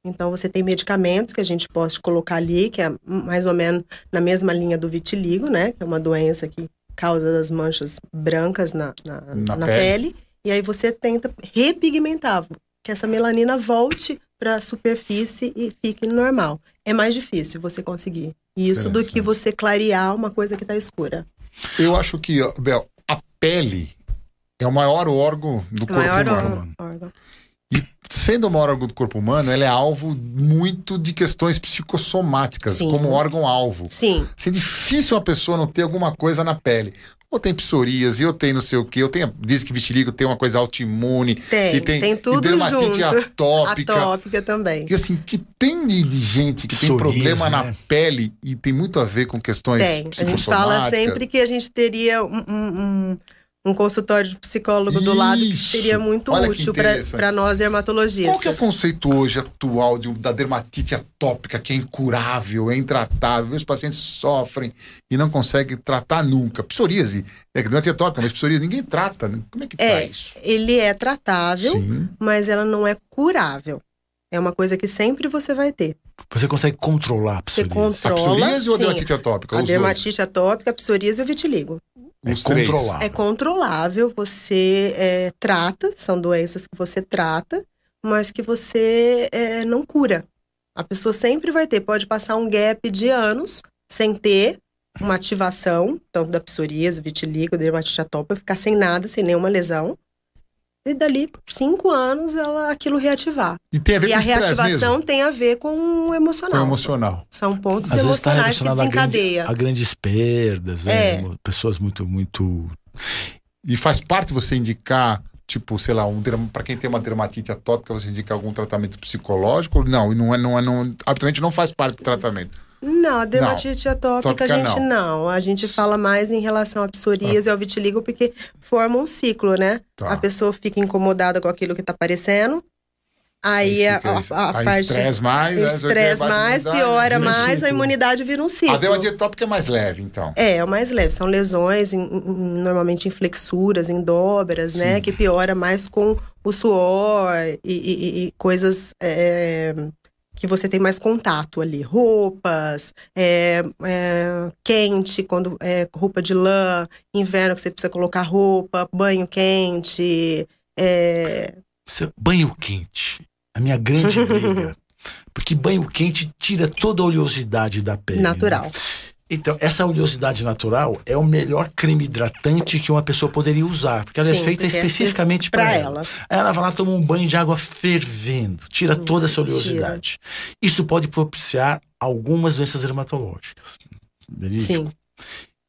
Então, você tem medicamentos que a gente pode colocar ali, que é mais ou menos na mesma linha do vitiligo, né? Que é uma doença que causa das manchas brancas na, na, na, na pele. pele. E aí você tenta repigmentar, que essa melanina volte para a superfície e fique normal. É mais difícil você conseguir isso do que você clarear uma coisa que está escura.
Eu acho que, Bel, a pele é o maior órgão do corpo maior humano. Órgão. E sendo uma órgão do corpo humano, ela é alvo muito de questões psicossomáticas, Sim. como órgão-alvo.
Sim.
Assim, é difícil uma pessoa não ter alguma coisa na pele. Ou tem psoríase, ou tem não sei o quê, eu tenho, diz que vitiligo tem uma coisa autoimune.
Tem,
e tem,
tem tudo
e dermatite
junto.
atópica.
Atópica também.
E assim, que tem de, de gente que Psoríase, tem problema né? na pele e tem muito a ver com questões tem. A
gente fala sempre que a gente teria um, um, um um consultório de psicólogo Isso. do lado que seria muito Olha útil para nós dermatologistas.
Qual que é o conceito hoje atual de, da dermatite atópica que é incurável, é intratável? Os pacientes sofrem e não conseguem tratar nunca. Psoríase, é que dermatite atópica, mas psoríase ninguém trata. Né? Como é que é, tá isso?
Ele é tratável, Sim. mas ela não é curável. É uma coisa que sempre você vai ter.
Você consegue controlar a psoríase?
Você controla, a psoríase
ou a dermatite atópica?
A dermatite atópica, a psoríase e o vitiligo.
É controlável.
É controlável, você é, trata, são doenças que você trata, mas que você é, não cura. A pessoa sempre vai ter, pode passar um gap de anos sem ter uma ativação, tanto da psoríase, vitiligo, dermatite atópica, ficar sem nada, sem nenhuma lesão. E dali, cinco anos, ela aquilo reativar.
E tem a ver
e
com
a reativação
mesmo?
tem a ver com o emocional.
Com o emocional.
São pontos Às emocionais tá que desencadeia.
A, grande, a grandes perdas, é. Né? pessoas muito, muito.
E faz parte você indicar tipo, sei lá, um para quem tem uma dermatite atópica, você indica algum tratamento psicológico? Não, e não é, não é, não, absolutamente não faz parte do tratamento.
Não, a dermatite não. atópica, a gente não. não. A gente fala mais em relação à psoríase ah. e ao vitiligo, porque forma um ciclo, né? Tá. A pessoa fica incomodada com aquilo que está aparecendo, Aí, a, a, a,
aí
parte.
Estresse mais, né?
Estresse mais, piora mais, a imunidade vira um ciclo.
A dermatite atópica é mais leve, então.
É, é mais leve. São lesões, em, em, normalmente em flexuras, em dobras, né? Sim. né? Que piora mais com o suor e, e, e coisas. É, que você tem mais contato ali. Roupas, é, é, quente, quando é roupa de lã, inverno que você precisa colocar roupa, banho quente. É...
Banho quente. A minha grande briga. Porque banho quente tira toda a oleosidade da pele.
Né? Natural. Né?
Então, essa oleosidade natural é o melhor creme hidratante que uma pessoa poderia usar, porque ela é Sim, é feita especificamente para ela. ela. Ela vai lá tomar um banho de água fervendo, tira hum, toda essa oleosidade. Tira. Isso pode propiciar algumas doenças dermatológicas. Verídico? Sim.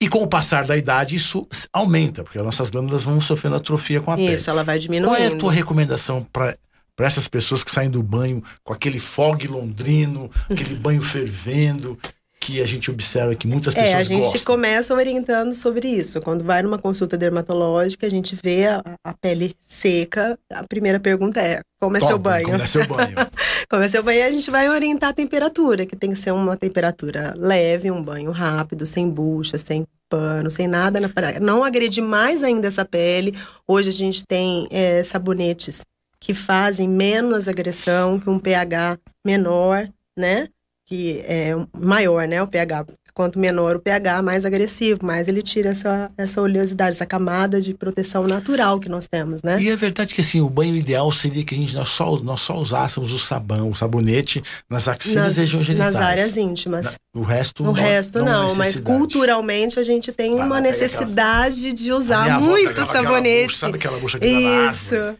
E com o passar da idade, isso aumenta, porque as nossas glândulas vão sofrendo atrofia com a
isso,
pele.
Isso, ela vai diminuindo.
Qual é a tua recomendação para para essas pessoas que saem do banho com aquele fog londrino, aquele banho fervendo, que a gente observa que muitas pessoas
É, a gente
gostam.
começa orientando sobre isso. Quando vai numa consulta dermatológica, a gente vê a, a pele seca, a primeira pergunta é: como é Toma, seu banho?
Como é seu banho?
como é seu banho? A gente vai orientar a temperatura, que tem que ser uma temperatura leve, um banho rápido, sem bucha, sem pano, sem nada na praia. Não agredir mais ainda essa pele. Hoje a gente tem é, sabonetes que fazem menos agressão, que um pH menor, né? Que é maior, né, o pH. Quanto menor o pH, mais agressivo, mais ele tira essa, essa oleosidade, essa camada de proteção natural que nós temos, né?
E é verdade que assim, o banho ideal seria que a gente nós só, nós só usássemos o sabão, o sabonete nas axilas nas, e regiões genitais.
Nas áreas íntimas.
o resto
o
não.
resto não, não mas culturalmente a gente tem Vai uma necessidade aquela... de usar muito aquela, sabonete. Aquela bucha,
sabe aquela bucha que
Isso.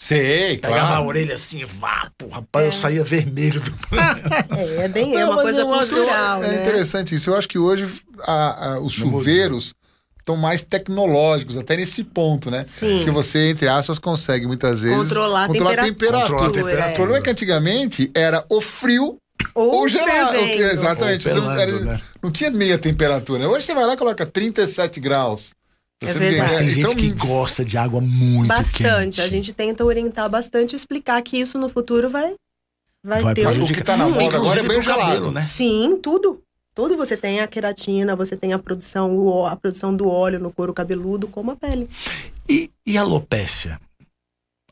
Sei, Pegava claro. a orelha assim, vá, rapaz, é. eu saía vermelho do
É, é bem, é uma coisa cultural.
Acho,
é
né? interessante isso. Eu acho que hoje a, a, os chuveiros estão mais tecnológicos, até nesse ponto, né?
Sim.
Que você, entre aspas, consegue muitas vezes
controlar, controlar a temperatura. Controlar a temperatura.
O problema é que antigamente era o frio
ou, ou gelado.
Exatamente.
Pelando,
não, era,
né?
não tinha meia temperatura. Hoje você vai lá e coloca 37 graus.
É verdade.
Mas tem gente então, que gosta de água muito
bastante.
quente.
A gente tenta orientar bastante, explicar que isso no futuro vai, vai,
vai
ter
um... O que tá na moda agora é bem gelado,
né?
Sim, tudo. Tudo você tem a queratina, você tem a produção, a produção do óleo no couro cabeludo, como a pele.
E, e alopécia?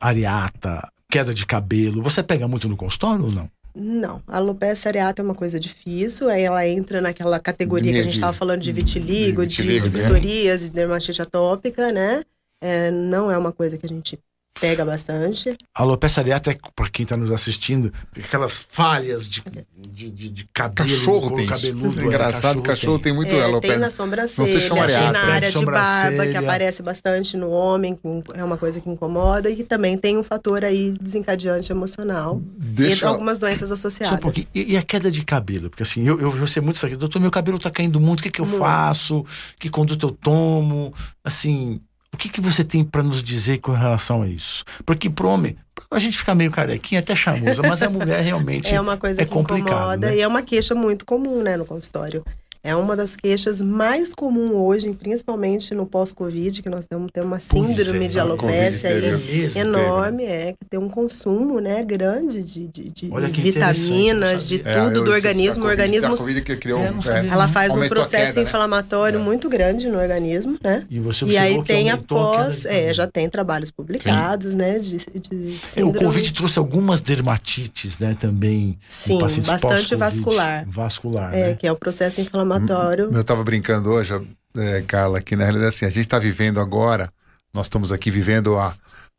Areata, queda de cabelo, você pega muito no consultório ou não?
Não, a alopecia areata é uma coisa difícil, aí ela entra naquela categoria de, que a gente estava falando de vitiligo, de, vitiligo, de, de psoríase, de dermatite atópica, né? É, não é uma coisa que a gente Pega bastante.
A alopecia areata é, para quem está nos assistindo, aquelas falhas de, de, de, de cabelo,
cachorro tem
cabeludo.
É engraçado, o cachorro tem, tem muito
é,
alopecia.
Tem na sobrancelha, tem na área de barba, que aparece bastante no homem, que é uma coisa que incomoda, e que também tem um fator aí desencadeante emocional. Deixa... E algumas doenças associadas.
Um e, e, a queda de cabelo? Porque assim, eu, eu, eu sei muito isso aqui, doutor, meu cabelo está caindo muito, o que, que eu muito. faço? Que conduta eu tomo? Assim, o que, que você tem para nos dizer com relação a isso? Porque pro homem, a gente fica meio carequinha, até chamusa, mas a mulher realmente
é uma coisa
é
que
complicado,
incomoda
né?
e é uma queixa muito comum, né, no consultório. É uma das queixas mais comuns hoje, principalmente no pós-Covid, que nós temos uma síndrome é, de alopecia aí, enorme, é, que tem um consumo né, grande de, de, de vitaminas, de é, tudo do organismo. O organismo
criou,
é, ela faz um processo queda, né? inflamatório né? muito grande no organismo, né?
E, você
e aí tem após, é, já tem trabalhos publicados, Sim. né? De, de
é, o Covid trouxe algumas dermatites, né? Também.
Sim, bastante vascular.
Vascular,
é,
né?
que é o processo inflamatório inflamatório.
Eu estava brincando hoje, é, Carla, que na realidade assim, a gente está vivendo agora, nós estamos aqui vivendo a,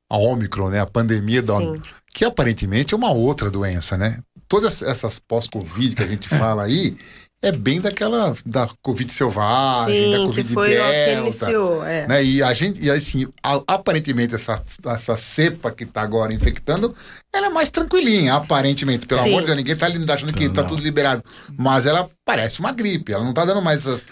a Omicron, né? A pandemia da Omicron, que aparentemente é uma outra doença, né? Todas essas pós-Covid que a gente fala aí, é bem daquela da Covid selvagem,
Sim,
da Covid
que foi
delta,
que iniciou, é.
né? E a gente, e assim, a, aparentemente essa, essa cepa que está agora infectando, ela é mais tranquilinha, aparentemente. Pelo Sim. amor de Deus, ninguém está achando que está tudo liberado. Mas ela parece uma gripe, ela não está dando mais essas...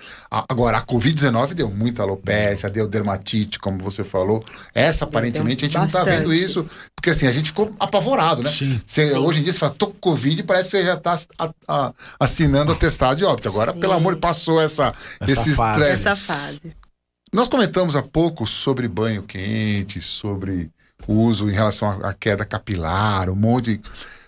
Agora, a Covid-19 deu muita alopecia, deu dermatite, como você falou. Essa, aparentemente, a gente bastante. não está vendo isso, porque assim, a gente ficou apavorado, né?
Sim.
Você,
Sim.
Hoje em dia, você fala, tô com Covid, parece que você já está assinando o atestado de óbito. Agora, Sim. pelo amor, passou essa,
essa
esse
fase.
estresse.
Essa fase.
Nós comentamos há pouco sobre banho quente, sobre uso em relação à queda capilar, um monte de...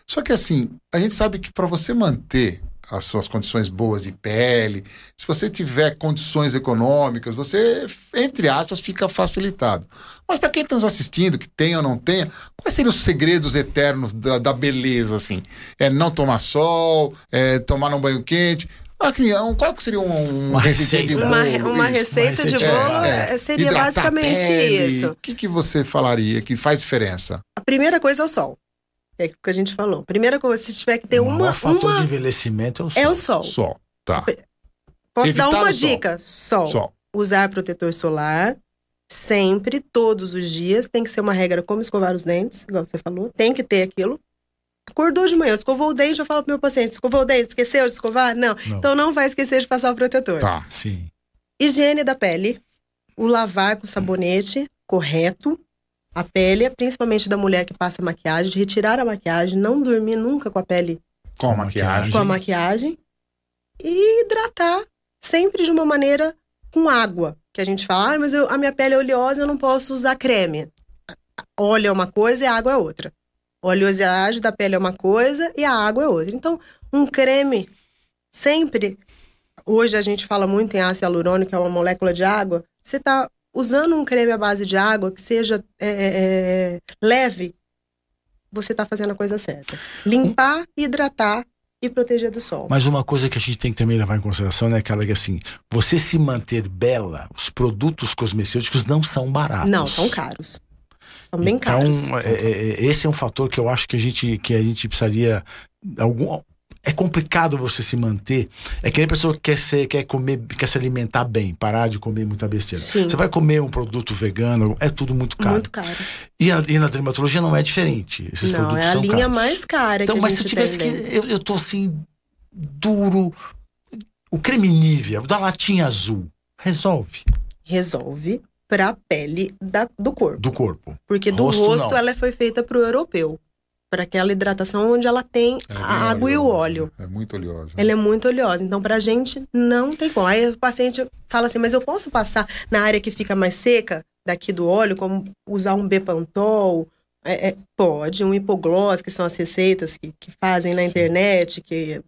Só que assim, a gente sabe que para você manter as suas condições boas de pele, se você tiver condições econômicas, você, entre aspas, fica facilitado. Mas para quem está nos assistindo, que tem ou não tenha, quais seriam os segredos eternos da, da beleza, assim? É não tomar sol, é tomar um banho quente, Assim, qual que seria um,
uma receita de bolo? Uma, uma receita, de bolo é, é. seria Hidratar basicamente isso.
O que, que você falaria que faz diferença?
A primeira coisa é o sol. É o que a gente falou. Primeira coisa, se tiver que ter o uma. O
fator
uma...
de envelhecimento é o sol.
É o sol.
Sol, tá.
Posso Evitar dar uma dica? Sol. sol. Usar protetor solar sempre, todos os dias. Tem que ser uma regra como escovar os dentes, igual você falou. Tem que ter aquilo. Acordou de manhã, escovou o dente, eu falo pro meu paciente, escovou o dente, esqueceu de escovar? Não. não. Então não vai esquecer de passar o protetor.
Tá, sim.
Higiene da pele, o lavar com sabonete correto, a pele, principalmente da mulher que passa maquiagem, de retirar a maquiagem, não dormir nunca com a pele
com a maquiagem.
Com a maquiagem. E hidratar sempre de uma maneira com água. Que a gente fala, ah, mas eu, a minha pele é oleosa, eu não posso usar creme. Óleo é uma coisa e a água é outra. A oleosidade da pele é uma coisa e a água é outra. Então, um creme sempre. Hoje a gente fala muito em ácido hialurônico, que é uma molécula de água. Você está usando um creme à base de água que seja é, é, é leve, você está fazendo a coisa certa. Limpar, hidratar e proteger do sol.
Mas uma coisa que a gente tem que também levar em consideração né, aquela que assim, você se manter bela, os produtos cosmecêuticos não são baratos.
Não, são caros. Bem então, caros.
É, é, é, esse é um fator que eu acho que a gente, que a gente precisaria algum, é complicado você se manter. É que a pessoa que quer, ser, quer comer, quer se alimentar bem, parar de comer muita besteira. Sim. Você vai comer um produto vegano, é tudo muito caro.
Muito caro.
E, a, e na dermatologia não é diferente. Esses
não,
produtos
é a linha
caros.
mais cara.
Então, mas se eu tivesse que. Eu, eu tô assim, duro. O creme Nivea, da latinha azul, resolve.
Resolve para pele da, do corpo.
Do corpo.
Porque do rosto, rosto ela foi feita para o europeu para aquela hidratação onde ela tem é a água oleosa. e o óleo.
É muito oleosa.
Ela é muito oleosa. Então, para a gente, não tem como. Aí o paciente fala assim, mas eu posso passar na área que fica mais seca daqui do óleo, como usar um Bepantol? É, é, pode, um hipogloss, que são as receitas que, que fazem na internet, que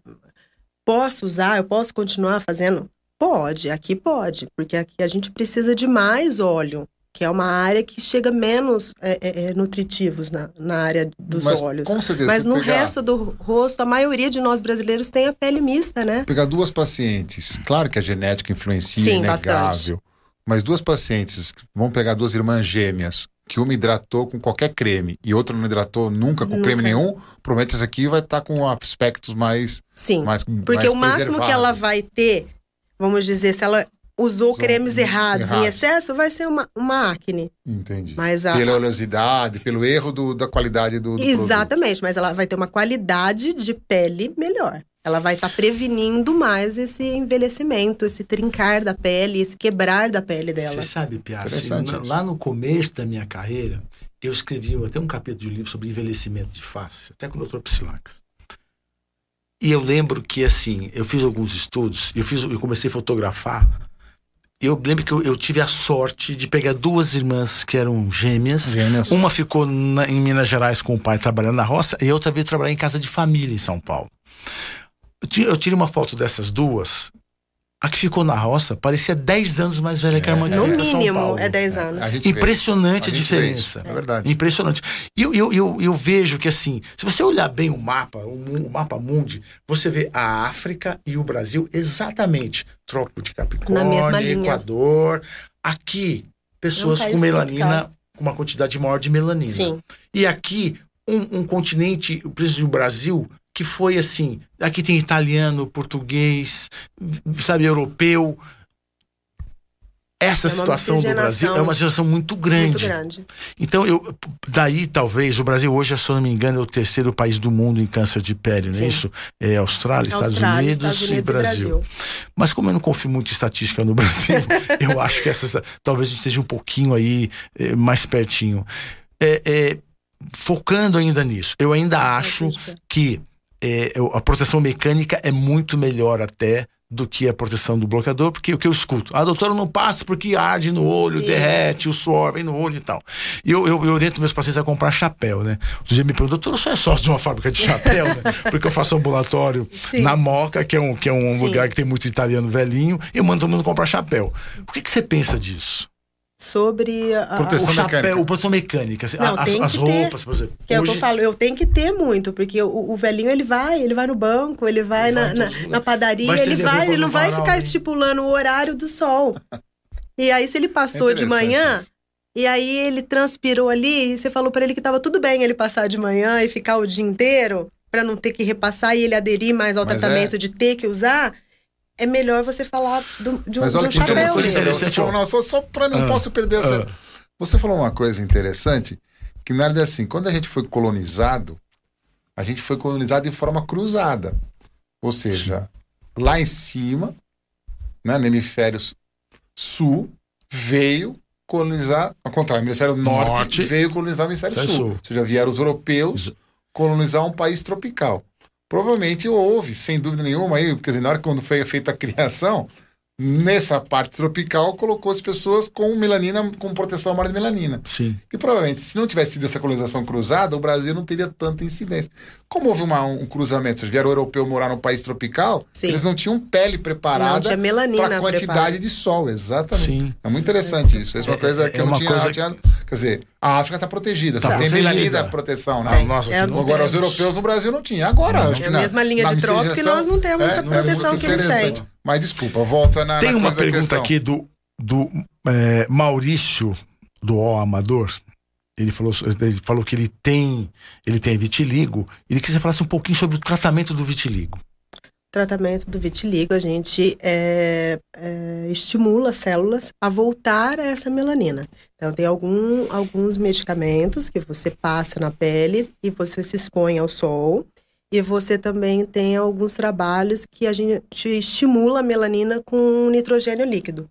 posso usar, eu posso continuar fazendo? Pode, aqui pode, porque aqui a gente precisa de mais óleo que é uma área que chega menos é, é, é, nutritivos na, na área dos
Mas,
olhos.
Com certeza,
Mas no
pegar...
resto do rosto, a maioria de nós brasileiros tem a pele mista, né?
Pegar duas pacientes, claro que a genética influencia, Sim, inegável. Bastante. Mas duas pacientes, vamos pegar duas irmãs gêmeas, que uma hidratou com qualquer creme e outra não hidratou nunca com nunca. creme nenhum, provavelmente essa aqui vai estar tá com aspectos mais.
Sim.
Mais,
porque
mais
o máximo que ela vai ter, vamos dizer, se ela usou cremes errados errado. em excesso, vai ser uma, uma acne.
Entendi. Mas a, Pela oleosidade, pelo erro do, da qualidade do, do
Exatamente,
produto.
mas ela vai ter uma qualidade de pele melhor. Ela vai estar tá prevenindo mais esse envelhecimento, esse trincar da pele, esse quebrar da pele dela.
Você sabe, Piazzi, lá no começo da minha carreira, eu escrevi até um capítulo de livro sobre envelhecimento de face, até com o Dr. Psilax. E eu lembro que, assim, eu fiz alguns estudos, eu, fiz, eu comecei a fotografar eu lembro que eu, eu, tive a sorte de pegar duas irmãs que eram gêmeas.
gêmeas.
Uma ficou na, em Minas Gerais com o pai trabalhando na roça e a outra veio trabalhar em casa de família em São Paulo. Eu, eu tirei uma foto dessas duas a que ficou na roça parecia 10 anos mais velha é, que a irmã que
No mínimo, é 10 anos.
É, a Impressionante a, a diferença.
É verdade.
Impressionante. E eu, eu, eu, eu, vejo que, assim, se você olhar bem o mapa, o, o mapa mundi, você vê a África e o Brasil exatamente. Trópico de Capricórnio, Equador. Aqui, pessoas com melanina, tropical. com uma quantidade maior de melanina.
Sim.
E aqui, um, um continente, o preço do Brasil, que foi assim: aqui tem italiano, português, sabe, europeu. Essa é situação do Brasil é uma situação muito grande.
muito grande.
Então, eu, daí talvez, o Brasil hoje, se eu não me engano, é o terceiro país do mundo em câncer de pele, não é isso? É Austrália, Estados,
Austrália
Unidos,
Estados Unidos
e, Brasil. e, Brasil. Mas como eu não confio muito em estatística no Brasil, eu acho que essa, talvez a gente esteja um pouquinho aí é, mais pertinho. É, é, focando ainda nisso, eu ainda acho que é, a proteção mecânica é muito melhor até do que a proteção do bloqueador, porque o que eu escuto? A ah, doutora não passa porque arde no olho, Isso. derrete, o suor vem no olho e tal. E eu, eu, eu, oriento meus pacientes a comprar chapéu, né? Outro dia me perguntou, doutor, você é sócio de uma fábrica de chapéu, né? Porque eu faço ambulatório Sim. na Moca, que é um, que é um lugar que tem muito italiano velhinho, e eu mando todo mundo comprar chapéu. O que, que você pensa disso?
Sobre a,
proteção o chapéu, mecânica. proteção mecânica, assim, Não, as, as roupas,
ter, por exemplo. Que Hoje... é o que eu falo, eu tenho que ter muito, porque o, o velhinho ele vai, ele vai no banco, ele vai, na, na, na, padaria, ele vai, ele não vai ficar né? estipulando o horário do sol. E aí se ele passou é de manhã, isso. e aí ele transpirou ali, e você falou para ele que tava tudo bem ele passar de manhã e ficar o dia inteiro para não ter que repassar e ele aderir mais ao Mas tratamento é... de ter que usar é melhor você falar do, de um, Mas olha de um que chapéu.
Interessante, falou, não, só, só para não ah, posso perder essa. Ah. Você falou uma coisa interessante, que nada é assim, quando a gente foi colonizado, a gente foi colonizado de forma cruzada. Ou seja, Sim. lá em cima, né, no hemisfério sul, veio colonizar, ao contrário, o hemisfério norte, norte veio colonizar o hemisfério sul. sul. Ou seja, vieram os europeus colonizar um país tropical. Provavelmente houve, sem dúvida nenhuma, aí, quer dizer, na hora quando foi feita a criação, nessa parte tropical, colocou as pessoas com melanina, com proteção à de melanina.
Sim.
E provavelmente, se não tivesse sido essa colonização cruzada, o Brasil não teria tanta incidência. Como houve uma, um cruzamento, se vieram europeu morar num país tropical, Sim. eles não tinham pele preparada para a quantidade preparada. de sol, exatamente. Sim. É muito interessante isso. Isso é uma coisa que é, eu não tinha, coisa... tinha, Quer dizer, a África está protegida, tá tem melanina proteção, né? Nossa, é, agora, os europeus no Brasil não tinham. Agora,
não, acho que é a mesma linha de trópico e nós não temos é, essa proteção que eles têm.
Mas desculpa, volta na.
Tem
na
uma pergunta aqui do, do é, Maurício do O Amador. Ele falou, ele falou que ele tem, ele tem vitiligo. Ele queria falar um pouquinho sobre o tratamento do vitiligo.
Tratamento do vitiligo, a gente é, é, estimula as células a voltar a essa melanina. Então, tem algum, alguns medicamentos que você passa na pele e você se expõe ao sol e você também tem alguns trabalhos que a gente estimula a melanina com nitrogênio líquido.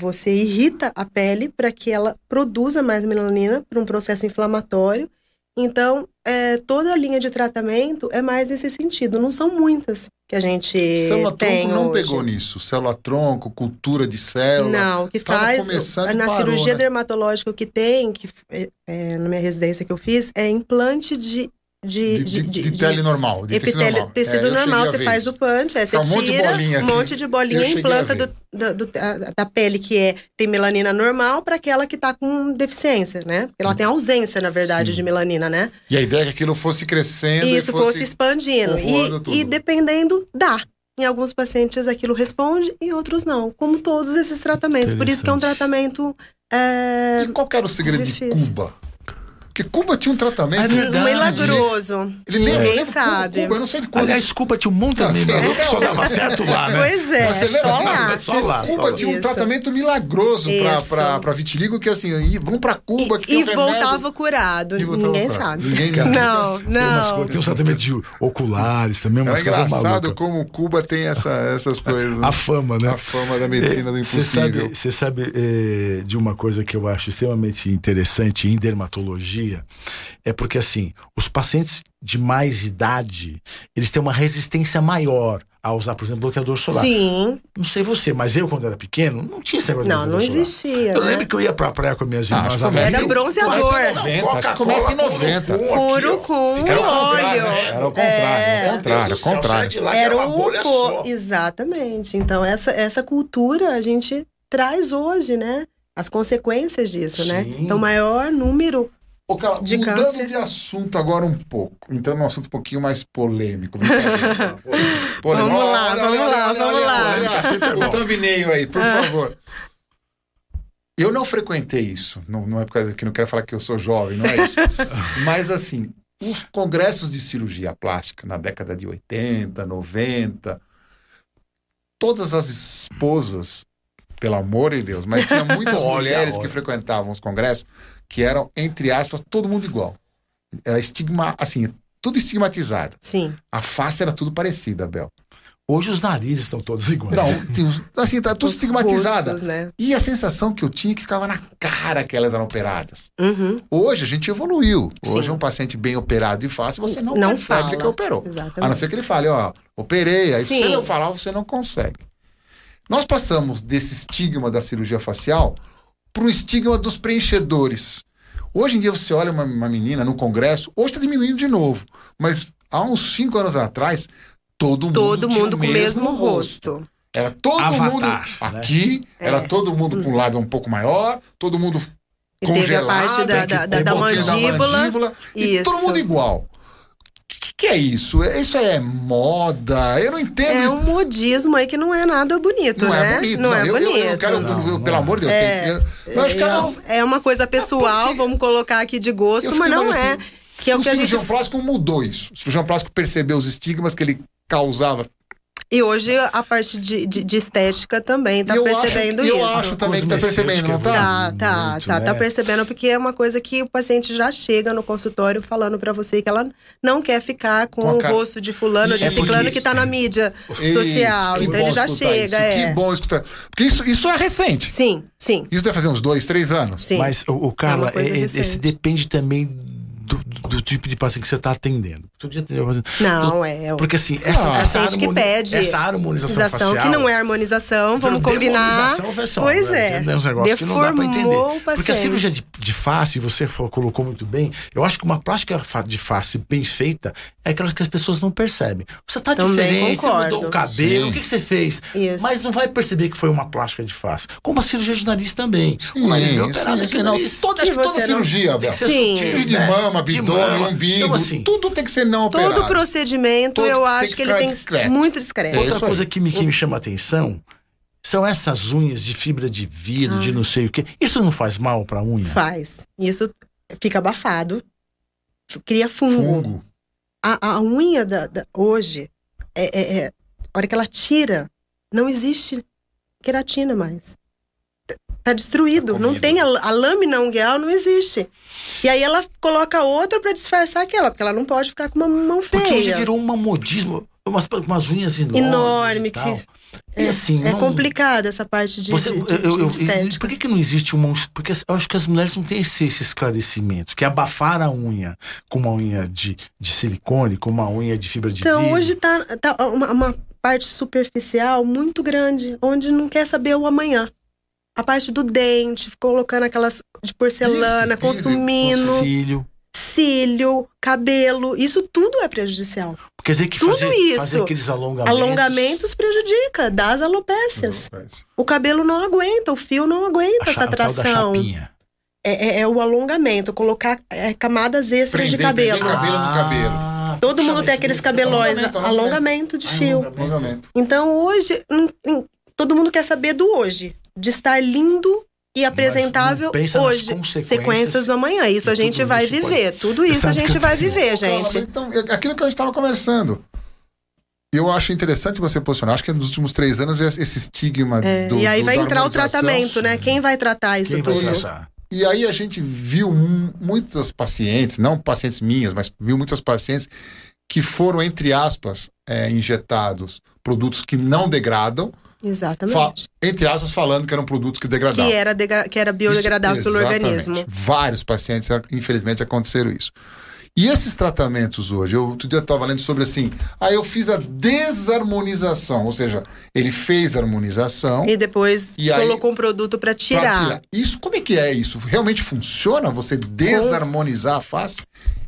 Você irrita a pele para que ela produza mais melanina para um processo inflamatório. Então, é, toda a linha de tratamento é mais nesse sentido. Não são muitas que a gente
célula
tem
tronco não
hoje.
pegou nisso. Célula tronco, cultura de célula.
Não, o que faz na parou, cirurgia né? dermatológica o que tem, que é, é, na minha residência que eu fiz, é implante de de,
de, de, de, de tele normal, de
epitélio,
normal.
tecido é, normal, você faz o punch, aí você
um
tira
bolinha,
um monte de assim. bolinha e implanta do, do, do, da pele que é, tem melanina normal para aquela que está com deficiência, né? Ela tem ausência, na verdade, Sim. de melanina, né?
E a ideia é que aquilo fosse crescendo
Isso,
e fosse,
fosse expandindo. E, e dependendo, dá. Em alguns pacientes aquilo responde, em outros não. Como todos esses tratamentos. Por isso que é um tratamento. É...
E qual era o segredo difícil. de Cuba? Porque Cuba tinha um tratamento. É
verdade. Milagroso. Ele lembra, Ninguém lembra sabe.
Cuba, eu não sei de quando. Aliás, Cuba tinha um monte de milagroso que só dava certo lá, né?
Pois é, só lá.
Só lá. Cuba tinha um tratamento milagroso para vitiligo, que assim, vamos para Cuba. Que
e, e voltava curado. Ninguém sabe. Ninguém Não, não.
Tem um tratamento de oculares também, umas é coisas
engraçado como Cuba tem essa, essas coisas.
A fama, né?
A fama da medicina do impossível.
Você sabe, sabe é, de uma coisa que eu acho extremamente interessante em dermatologia, é porque assim, os pacientes de mais idade, eles têm uma resistência maior a usar, por exemplo, bloqueador solar.
Sim.
Não sei você, mas eu, quando era pequeno, não tinha esse negócio
de Não, não existia.
Eu né? lembro que eu ia pra praia com minhas ah, irmãs.
Ah, era bronzeador.
Começa em 90.
Puro com óleo.
Era o contrário. Era o contrário. o contrário.
Era um só. Exatamente. Então, essa, essa cultura a gente traz hoje, né? As consequências disso, né? Sim. né? Então, maior número
Ô, cara, de mudando câncer. de assunto agora um pouco, entrando num assunto um pouquinho mais polêmico.
polêmico. Vamos lá, olha, vamos olha, lá, olha, vamos lá.
o thumbnail aí, por ah. favor. Eu não frequentei isso, não, não é porque que não quero falar que eu sou jovem, não é isso. Mas assim, os congressos de cirurgia plástica na década de 80, 90, todas as esposas, pelo amor de Deus, mas tinha muitas mulheres que frequentavam os congressos que eram, entre aspas, todo mundo igual. Era estigma, assim, tudo estigmatizado.
Sim.
A face era tudo parecida, Bel.
Hoje os narizes estão todos iguais.
Não, tem uns, assim, tá tudo estigmatizado. né? E a sensação que eu tinha é que ficava na cara que elas eram operadas.
Uhum.
Hoje a gente evoluiu. Hoje Sim. um paciente bem operado e fácil, você não, não percebe fala. que operou. Exatamente. A não ser que ele fale, ó, operei. Aí Sim. se eu falar, você não consegue. Nós passamos desse estigma da cirurgia facial para um estigma dos preenchedores. Hoje em dia você olha uma, uma menina no congresso, hoje está diminuindo de novo, mas há uns cinco anos atrás, todo mundo,
todo mundo com o mesmo rosto. rosto.
Era todo Avatar, mundo né? aqui, é. era todo mundo com o lábio um pouco maior, todo mundo e congelado.
Teve a parte da, da, da, da mandíbula. Da mandíbula
e todo mundo igual que é isso? É, isso é moda? Eu não entendo.
É
isso.
um modismo aí que não é nada bonito,
não
é
né? É bonito,
não,
não,
é
eu,
bonito.
Eu, eu quero, não, pelo amor de Deus. É, eu,
é uma coisa pessoal, vamos colocar aqui de gosto, mas não é. Assim, que é o, o que
cirurgião
a gente...
plástico mudou isso. O cirurgião plástico percebeu os estigmas que ele causava
e hoje a parte de, de, de estética também tá percebendo
acho,
isso.
Eu acho também que tá percebendo, não tá?
Tá, tá, muito, tá, né? tá percebendo, porque é uma coisa que o paciente já chega no consultório falando para você que ela não quer ficar com, com o cara... rosto de fulano, ou de é ciclano que tá na mídia isso, social. Então ele já chega, isso.
é. Que bom escutar. Porque isso, isso é recente.
Sim, sim.
Isso deve fazer uns dois, três anos.
Sim. Mas, o, o Carla, é, é esse depende também do, do, tipo de paciente que você está atendendo.
Não, é.
Porque assim, essa,
ah, essa, harmoni... que pede
essa harmonização facial.
Que não é harmonização, vamos combinar.
Facial,
pois né? é.
É um negócio que não dá para entender. Porque a cirurgia de, de face, você colocou muito bem, eu acho que uma plástica de face bem feita é aquela que as pessoas não percebem. Você está diferente, concordo. você mudou o cabelo, Sim. o que, que você fez? Isso. Mas não vai perceber que foi uma plástica de face. Como a cirurgia de nariz também.
Sim, o nariz meu operado aqui, nariz. Toda, acho que toda cirurgia.
Sim.
Sutil, de mama, mama, abdômen, umbigo, então, assim, tudo tem que ser não
todo
operado.
Todo procedimento, todo eu acho que, que ele tem discreto. muito discreto.
É Outra coisa que me, que me chama a atenção são essas unhas de fibra de vidro, ah. de não sei o quê. Isso não faz mal pra unha?
Faz. Isso fica abafado, cria fungo. fungo. A, a unha da, da hoje, é, é, é, a hora que ela tira, não existe queratina mais. Tá destruído. Tá não tem a, a, lâmina ungueal, não existe. E aí ela coloca outra para disfarçar aquela, porque ela não pode ficar com uma mão feia.
Porque hoje virou um modismo, umas, umas unhas enormes. Enorme.
É, e assim, é não, complicado essa parte de, você, de, de, eu, eu, estética.
Por que, que não existe uma. Porque eu acho que as mulheres não têm esse, esse esclarecimento, que é abafar a unha com uma unha de, de silicone, com uma unha de fibra de
então,
vidro.
Então hoje tá, tá uma, uma parte superficial muito grande, onde não quer saber o amanhã a parte do dente, colocando aquelas de porcelana, isso, consumindo.
Cílio.
Cílio, cabelo, isso tudo é prejudicial.
Quer dizer que tudo fazer, isso, fazer aqueles alongamentos...
alongamentos prejudica, dá as alopécias. O cabelo não aguenta, o fio não aguenta a essa tração. É, é, é, o alongamento, colocar é, camadas extras prender, de cabelo.
Prender cabelo no cabelo.
Ah, Todo mundo tem aqueles cabelões, alongamento, alongamento de fio. Alongamento. Então hoje, hum, hum, todo mundo quer saber do hoje de estar lindo e apresentável hoje, sequências do amanhã. Isso a gente vai viver. Pode... Tudo isso a gente vai viver, gente.
Então, aquilo que a gente estava conversando. Eu acho interessante você posicionar. Acho que nos últimos três anos esse estigma
é,
do.
E aí do, vai entrar o tratamento, né? Quem vai tratar isso
Quem
tudo?
E aí a gente viu muitas pacientes, não pacientes minhas, mas viu muitas pacientes que foram, entre aspas, é, injetados produtos que não degradam
Exatamente.
entre aspas, falando que eram produtos que degradavam.
Que era, degra que era biodegradável isso, pelo organismo.
Vários pacientes, infelizmente, aconteceram isso. E esses tratamentos hoje, eu outro dia estava lendo sobre assim, aí eu fiz a desarmonização, ou seja, ele fez a harmonização
e depois e colocou aí, um produto para tirar. tirar.
Isso, como é que é isso? Realmente funciona você desarmonizar a face?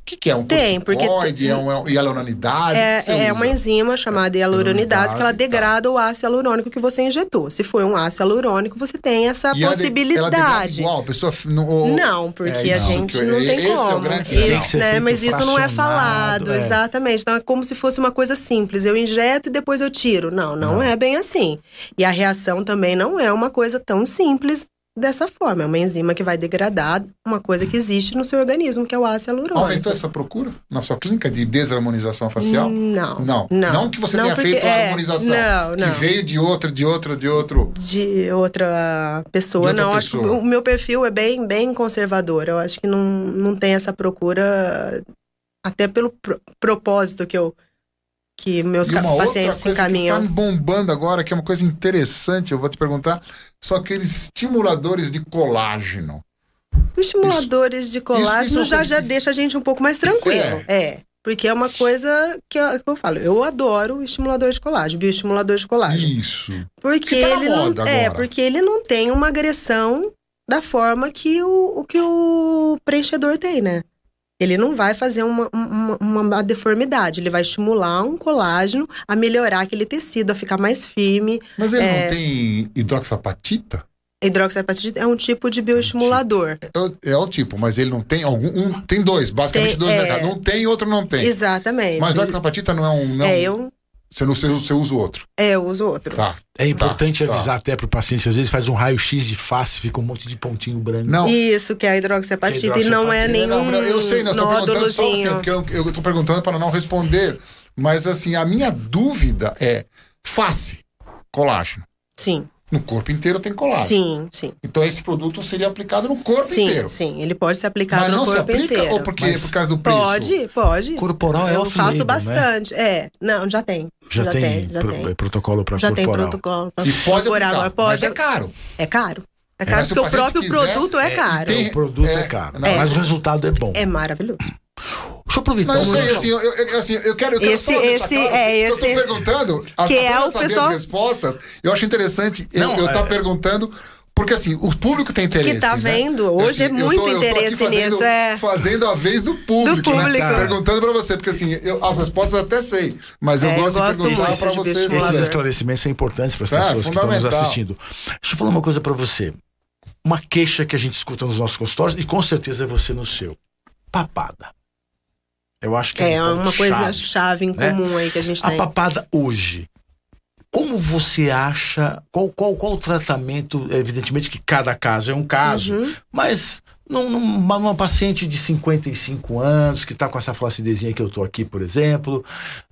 Que, que é? Um
tem, porque
é uma hialuronidase?
É, é uma enzima chamada hialuronidase que ela degrada tá. o ácido hialurônico que você injetou. Se for um ácido hialurônico, você tem essa e possibilidade. Ela
igual, a pessoa
não, não porque é, a gente não, tem esse como. É isso, né? Mas isso não é falado, é. exatamente. Então é como se fosse uma coisa simples. Eu injeto e depois eu tiro. Não, não, não é bem assim. E a reação também não é uma coisa tão simples dessa forma. É uma enzima que vai degradar uma coisa que existe no seu organismo, que é o ácido hialurônico.
Aumentou essa procura na sua clínica de desarmonização facial?
Não.
Não.
Não,
não que você não tenha porque, feito a é, harmonização.
Não, não.
Que veio de outra, de outra, de outro.
De outra pessoa. De outra não, pessoa. acho que o meu perfil é bem, bem conservador. Eu acho que não, não tem essa procura, até pelo propósito que eu que meus pacientes se encaminham.
Que tá bombando agora, que é uma coisa interessante, eu vou te perguntar, são aqueles estimuladores de colágeno.
Os estimuladores isso, de colágeno isso, isso é já, já que... deixa a gente um pouco mais tranquilo. É. é. Porque é uma coisa que eu, que eu falo, eu adoro estimulador de colágeno, bioestimulador de colágeno.
Isso.
Porque
tá
ele não é,
agora.
porque ele não tem uma agressão da forma que o, o que o preenchedor tem, né? Ele não vai fazer uma, uma, uma, deformidade, ele vai estimular um colágeno a melhorar aquele tecido, a ficar mais firme.
Mas ele é... não tem hidroxapatita?
Hidroxapatita é um tipo de bioestimulador.
É, é, o tipo, mas ele não tem algum. Um, tem dois, basicamente tem, dois é... mercados. Não tem, outro não tem.
Exatamente.
Mas hidroxapatita não é um. Não,
é, eu.
Você, não, você, você usa outro.
É, eu uso outro.
Tá.
É importante tá, avisar tá. até pro paciente que às vezes faz um raio-x de face, fica um monte de pontinho branco.
Não. Isso, que é a hidroxapatita. Que é e não é nenhum. Não,
eu sei, não, eu tô perguntando só assim, porque eu, eu tô perguntando para não responder. Mas assim, a minha dúvida é face, colágeno.
Sim.
No corpo inteiro tem colágeno.
Sim, sim.
Então esse produto seria aplicado no corpo
sim,
inteiro.
Sim, ele pode ser aplicado Mas no corpo inteiro. Mas não se aplica
ou porque, Mas por causa do preço?
Pode, pode.
Corporal é
Eu faço bastante. Né? É, não, já tem.
Já, já tem, tem, já pro, tem. protocolo para corporal.
Já tem protocolo para
corporal. Pode, pode. Mas é caro.
É caro. É caro, porque o próprio quiser, produto é, é caro.
Tem, o produto é, é caro. Não, mas o resultado é bom.
É maravilhoso.
Deixa eu aproveitar.
Não, eu sei, assim, eu, eu, assim, eu quero, eu quero
esse, só esse, claro, é, esse,
eu tô perguntando,
que é o
saber
pessoal...
as respostas, eu acho interessante não, eu estar é... perguntando porque assim, o público tem interesse.
Que tá
né?
vendo, hoje assim, é muito tô, interesse fazendo, nisso. É...
Fazendo a vez do público, do público. Né? Perguntando pra você, porque assim, eu, as respostas até sei, mas eu, é, gosto, eu gosto de perguntar pra você.
Esses esclarecimentos são importantes para as é, pessoas que estão nos assistindo. Deixa eu falar uma coisa para você. Uma queixa que a gente escuta nos nossos consultórios, e com certeza é você no seu. Papada. Eu acho que é,
é
um
uma coisa chave, chave em
né?
comum aí que a gente
a
tem.
A papada hoje. Como você acha? Qual, qual, qual o tratamento? Evidentemente que cada caso é um caso, uhum. mas num, numa, numa, paciente de 55 anos, que está com essa flacidezinha que eu estou aqui, por exemplo,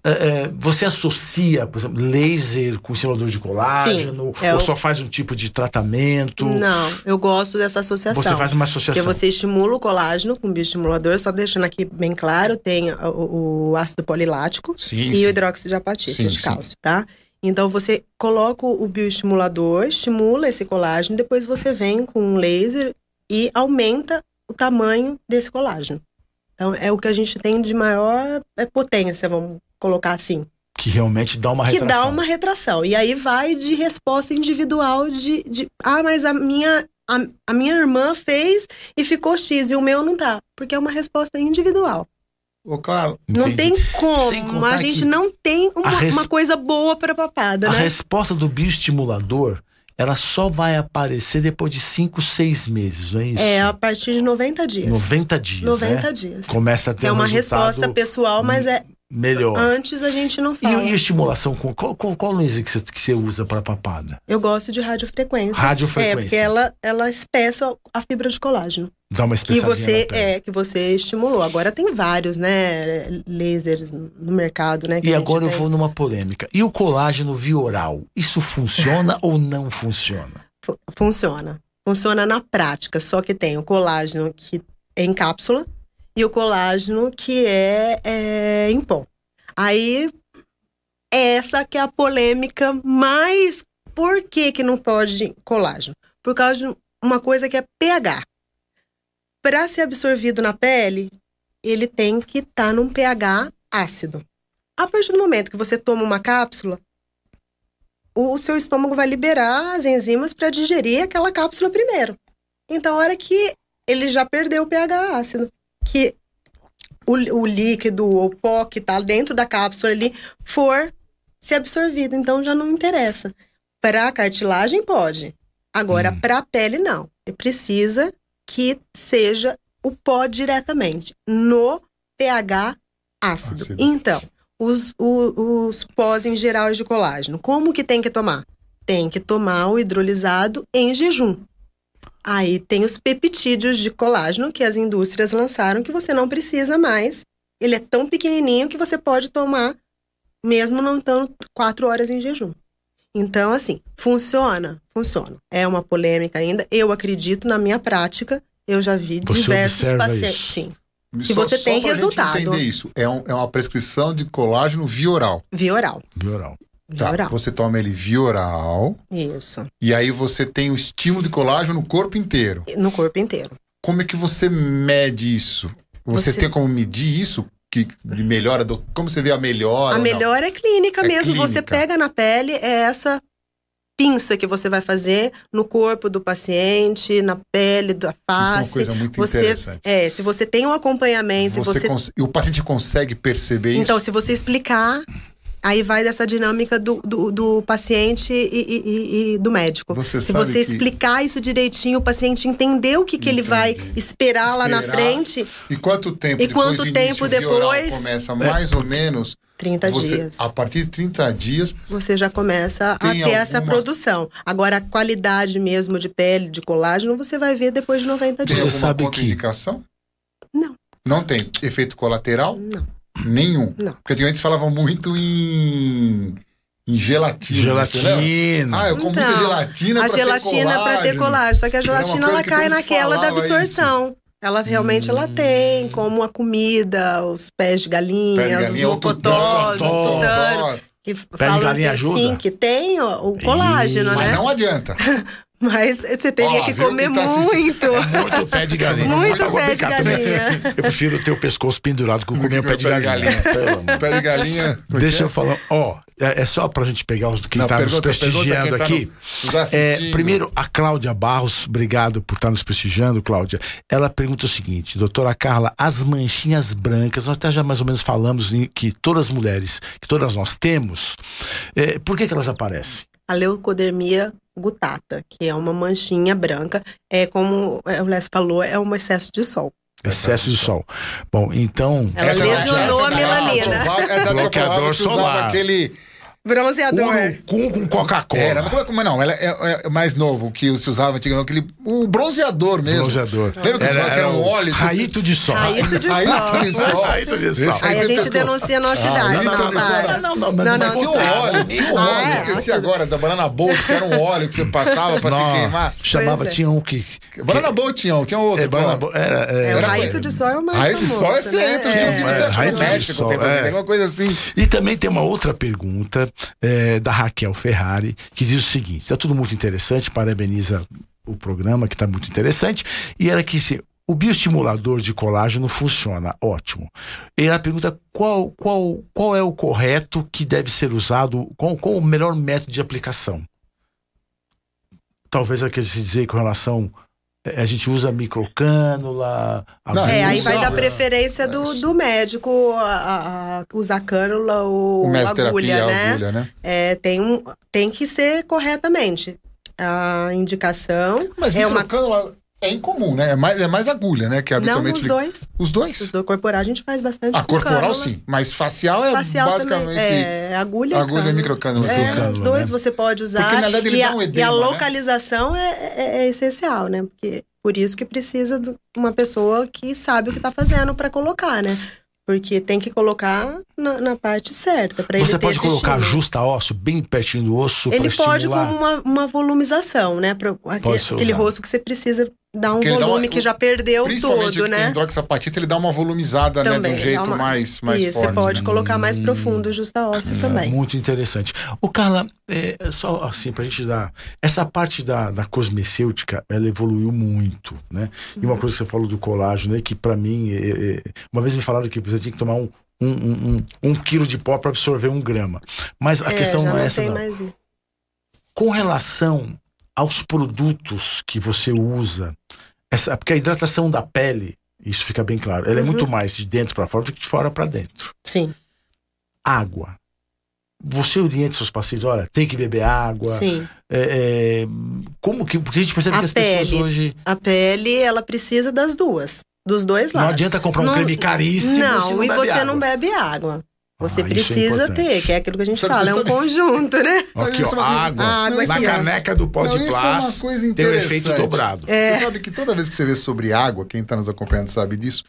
é, é, você associa, por exemplo, laser com estimulador de colágeno? Sim, é ou só faz um tipo de tratamento?
Não, eu gosto dessa associação.
Você faz uma associação.
Porque você estimula o colágeno com bioestimulador, só deixando aqui bem claro, tem o, o ácido polilático
sim,
e
sim.
o hidróxido de apatita, de cálcio, tá? Então você coloca o bioestimulador, estimula esse colágeno, depois você vem com um laser e aumenta o tamanho desse colágeno. Então, é o que a gente tem de maior é, potência, vamos colocar assim.
Que realmente dá uma retração.
Que dá uma retração. E aí vai de resposta individual de. de ah, mas a minha, a, a minha irmã fez e ficou X e o meu não tá. Porque é uma resposta individual.
Ô, Carlos.
Não tem como. A gente não tem uma, res... uma coisa boa para papada,
a
né?
A resposta do bioestimulador ela só vai aparecer depois de 5, 6 meses, não é isso?
É, a partir de 90 dias.
90 dias.
90
né?
dias.
Começa a ter
É
uma
um resposta pessoal, mas é.
Melhor.
Antes a gente não fala.
E, e estimulação, qual, qual, qual laser que você, que você usa para papada?
Eu gosto de radiofrequência.
Radiofrequência.
É, porque ela, ela espessa a fibra de colágeno.
Dá uma
que você é que você estimulou. Agora tem vários, né, lasers no mercado, né?
E agora eu tem. vou numa polêmica. E o colágeno via oral, isso funciona ou não funciona?
Funciona. Funciona na prática, só que tem o colágeno que é em cápsula e o colágeno que é, é em pó. Aí, essa que é a polêmica mais... Por que que não pode colágeno? Por causa de uma coisa que é pH. Para ser absorvido na pele, ele tem que estar tá num pH ácido. A partir do momento que você toma uma cápsula, o seu estômago vai liberar as enzimas para digerir aquela cápsula primeiro. Então, a hora que ele já perdeu o pH ácido, que o, o líquido ou pó que está dentro da cápsula ali for ser absorvido, então já não interessa. Para a cartilagem pode, agora hum. para a pele não. Ele precisa que seja o pó diretamente no pH ácido. ácido. Então, os, os, os pós em geral de colágeno. Como que tem que tomar? Tem que tomar o hidrolisado em jejum. Aí tem os peptídeos de colágeno que as indústrias lançaram que você não precisa mais. Ele é tão pequenininho que você pode tomar mesmo não estando quatro horas em jejum. Então, assim, funciona? Funciona. É uma polêmica ainda. Eu acredito na minha prática. Eu já vi você diversos pacientes. Isso. Sim que só, você tem resultado.
entender isso, é, um, é uma prescrição de colágeno via oral.
Via oral.
Via oral.
Tá, oral. você toma ele via oral.
Isso.
E aí você tem o estímulo de colágeno no corpo inteiro.
No corpo inteiro.
Como é que você mede isso? Você, você... tem como medir isso? que de melhora do. Como você vê a melhora?
A melhora é clínica
é
mesmo.
Clínica.
Você pega na pele, é essa pinça que você vai fazer no corpo do paciente, na pele da face.
Isso é uma coisa muito
você,
interessante.
É, se você tem um acompanhamento,
você
você...
Cons... E o paciente consegue perceber isso?
Então, se você explicar, aí vai dessa dinâmica do, do, do paciente e, e, e, do médico.
Você
se
sabe
você explicar isso direitinho, o paciente entender o que, que ele vai esperar, esperar, lá na frente.
E quanto tempo
e
depois
quanto tempo depois
começa mais ou menos
30
você,
dias.
A partir de 30 dias.
Você já começa a ter alguma... essa produção. Agora, a qualidade mesmo de pele, de colágeno, você vai ver depois de 90 dias.
Alguma contraindicação?
Que... Não.
Não tem efeito colateral?
Não.
Nenhum.
Não.
Porque antigamente falavam muito em. Em gelatina.
Gelatina.
Ah, eu como então, muita gelatina
A gelatina
ter
para ter colágeno. Só que a gelatina ela cai naquela da absorção. Isso. Ela realmente hum. ela tem, como a comida, os pés de galinha,
de galinha
os mocotós, os tutano. Que
Pé de galinha ajuda?
Sim, que tem ó, o colágeno,
Ih,
né?
Mas não adianta.
Mas você teria
Ó,
que comer
tá
muito.
É muito pé de galinha.
Muito
Tá
pé de
né?
galinha.
Eu prefiro ter o pescoço pendurado com comer um pé de galinha. Pelo amor.
Pé de galinha.
Deixa eu falar. Ó, é, é só pra gente pegar os que
Não,
tá nos prestigiando
quem
aqui.
tá nos
É, primeiro, a Cláudia Barros, obrigado por estar nos prestigiando, Cláudia. Ela pergunta o seguinte, doutora Carla, as manchinhas brancas, nós até já mais ou menos falamos em que todas as mulheres, que todas nós temos, é, por que, que elas aparecem?
A leucodermia gutata, que é uma manchinha branca, é como é, o Les falou, é um excesso de sol.
Excesso de sol. Bom, então.
Ela
Essa é
lesionou a melanina.
provável- É da
Bloqueador solar.
aquele.
Bronzeador.
Urucum com Coca-Cola.
Era, mas como é como é não? Ela é, é mais novo que se usava antigamente, aquele. O bronzeador mesmo.
Bronzeador.
Lembra que falava que era um óleo?
Raito de sol.
Raito de
Raito
sol.
de sol.
Raito de sol.
Aí a gente denuncia a nossa idade,
não,
então,
não,
cara.
não, não, mas-
não,
Mas
não.
tinha um óleo, tinha um
Ah,
óleo,
é?
esqueci agora, da Banana Bolt, que era um óleo que você passava pra se queimar.
Chamava,
é.
tinha um que.
Banana Bolt tinha um, tinha outro.
É, era, é,
É,
Era
raito de sol é o mais
Raiz de sol é centro,
né?
É,
no
de sol, é.
alguma coisa assim.
E também tem uma outra pergunta é, da Raquel Ferrari, que diz o seguinte: está tudo muito interessante, parabeniza o programa, que está muito interessante. E ela que se o bioestimulador de colágeno funciona, ótimo. E ela pergunta qual, qual, qual é o correto que deve ser usado, qual, qual o melhor método de aplicação. Talvez ela quisesse dizer com relação. Eh, A gente usa microcânula.
Não,
É, aí vai dar preferência do, do médico a, a- usar cânula ou
O mestre
agulha,
terapia,
né?
agulha, né?
É, tem, um, tem que ser corretamente. A indicação
Mas
é uma.
microcânula é incomum, né? É mais, é mais agulha, né? Que
Não,
habitualmente
os
fica-
dois.
Os dois?
Os dois corporais a gente faz bastante.
Ah,
com
corporal
cânula.
sim, mas facial é
Facial
basicamente.
também. É, agulha,
agulha e
cânula.
microcânula.
É,
Microcânula,
os dois
né?
você pode usar.
Porque, na verdade, ele
e,
dá
a,
um
e
edema,
a
né?
localização é, é- é essencial, né? Porque por isso que precisa de uma pessoa que sabe o que tá fazendo para colocar, né? Porque tem que colocar na, na parte certa. Pra
Você
ele ter
pode colocar justa ósseo, bem pertinho do osso,
Ele
para
pode com
estimular.
uma, uma volumização, né? Pra, aquele, aquele rosto que você precisa dar um
Porque ele dá
volume
uma-
que já perdeu
Principalmente
todo,
o
né?
tem hidroxapatita, ele dá uma volumizada, né? De
Também,
um jeito
dá uma-
mais, mais
Isso,
forte.
você pode
né?
colocar mais profundo justa ósseo também.
Muito interessante. O Carla, é, só assim, pra gente dar. Essa parte da, da cosmecêutica, ela evoluiu muito, né? E
Uhum.
uma coisa que você falou do colágeno, né? Que pra mim, é, é, uma vez me falaram que você tinha que tomar um, um, um, um, um quilo de pó para absorver um grama. Mas a
É,
questão não é essa, não. Com relação aos produtos que você usa, essa, porque a hidratação da pele, isso fica bem claro, ela é
Uhum.
muito mais de dentro para fora do que de fora para dentro.
Sim,
Água. Você orienta seus pacientes, olha, tem que beber água.
sim.
É, é, como que. Porque a gente percebe
A
que as pessoas
pele.
hoje.
A pele, ela precisa das duas. Dos dois
Não
lados.
adianta comprar um
Não-
creme caríssimo.
Não,
não
e você
água.
não bebe água. Você
Ah, é
precisa
importante.
ter, que é aquilo que a gente
Sabe,
fala, é um conjunto, né?
Aqui, ó,
é
água.
Água
na
aqui, ó.
caneca do pó
Não,
de
é uma
plástico.
coisa
tem o
interessante.
efeito dobrado.
É.
Você sabe que toda vez que você vê sobre água, quem está nos acompanhando sabe disso,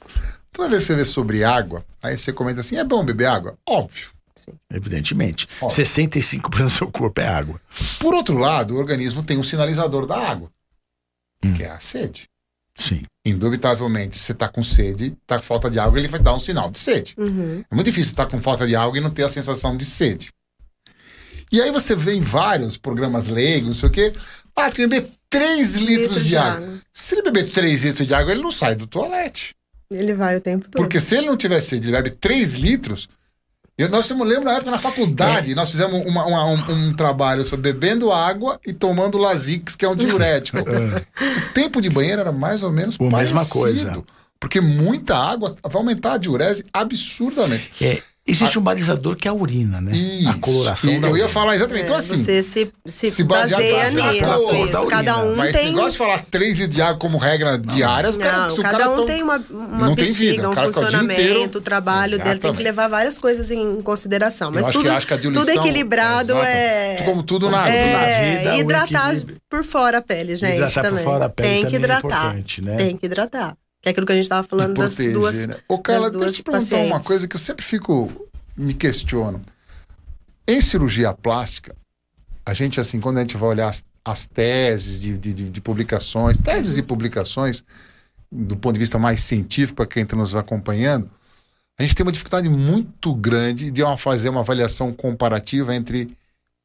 toda vez que você vê sobre água, aí você comenta assim, é bom beber água? Óbvio.
Evidentemente.
Ó.
65% do seu corpo é água.
Por outro lado, o organismo tem um sinalizador da água,
Hum.
que é a sede.
Sim.
Indubitavelmente, se você está com sede, está com falta de água, ele vai dar um sinal de sede.
Uhum.
É muito difícil estar com falta de água e não ter a sensação de sede. E aí você vê em vários programas leigos, não sei o quê, ah, tem que beber 3 litros, de, água. Se ele beber 3 litros de água, ele não sai do toalete.
Ele vai o tempo todo.
Porque se ele não tiver sede, ele bebe 3 litros. Eu, nós me lembro na época na faculdade, é. nós fizemos uma, uma, um, um, trabalho sobre bebendo água e tomando Lasix, que é um diurético. É. o tempo de banheiro era mais ou menos
a mesma coisa.
Porque muita água vai aumentar a diurese absurdamente.
É. Existe a... um balizador que é a urina, né? Isso. A coloração
e
da
Eu
urina.
ia falar exatamente. Então, é, então, assim.
Você se, se, se baseia nisso. isso. Cada um
Mas
tem.
Mas gosta de falar 3 litros de água como regra diária,
não, cara, se cada um tão... tem uma, uma bexiga, um funcionamento, o trabalho exatamente. dele tem que levar várias coisas em consideração. Mas tudo, acho que a tudo equilibrado é.
Como tudo na,
é, na vida. Hidratar por fora a pele, gente.
Hidratar por fora a pele. Tem que
é
hidratar.
Né? Tem que hidratar. Que é aquilo que a gente estava falando proteger, das duas. Né?
Ô, Carla, deixa eu te perguntar uma coisa que eu sempre fico me questiono. Em cirurgia plástica, a gente, assim, quando a gente vai olhar as, as teses de, de, de, publicações, teses e publicações, do ponto de vista mais científico, para quem está nos acompanhando, a gente tem uma dificuldade muito grande de uma, fazer uma avaliação comparativa entre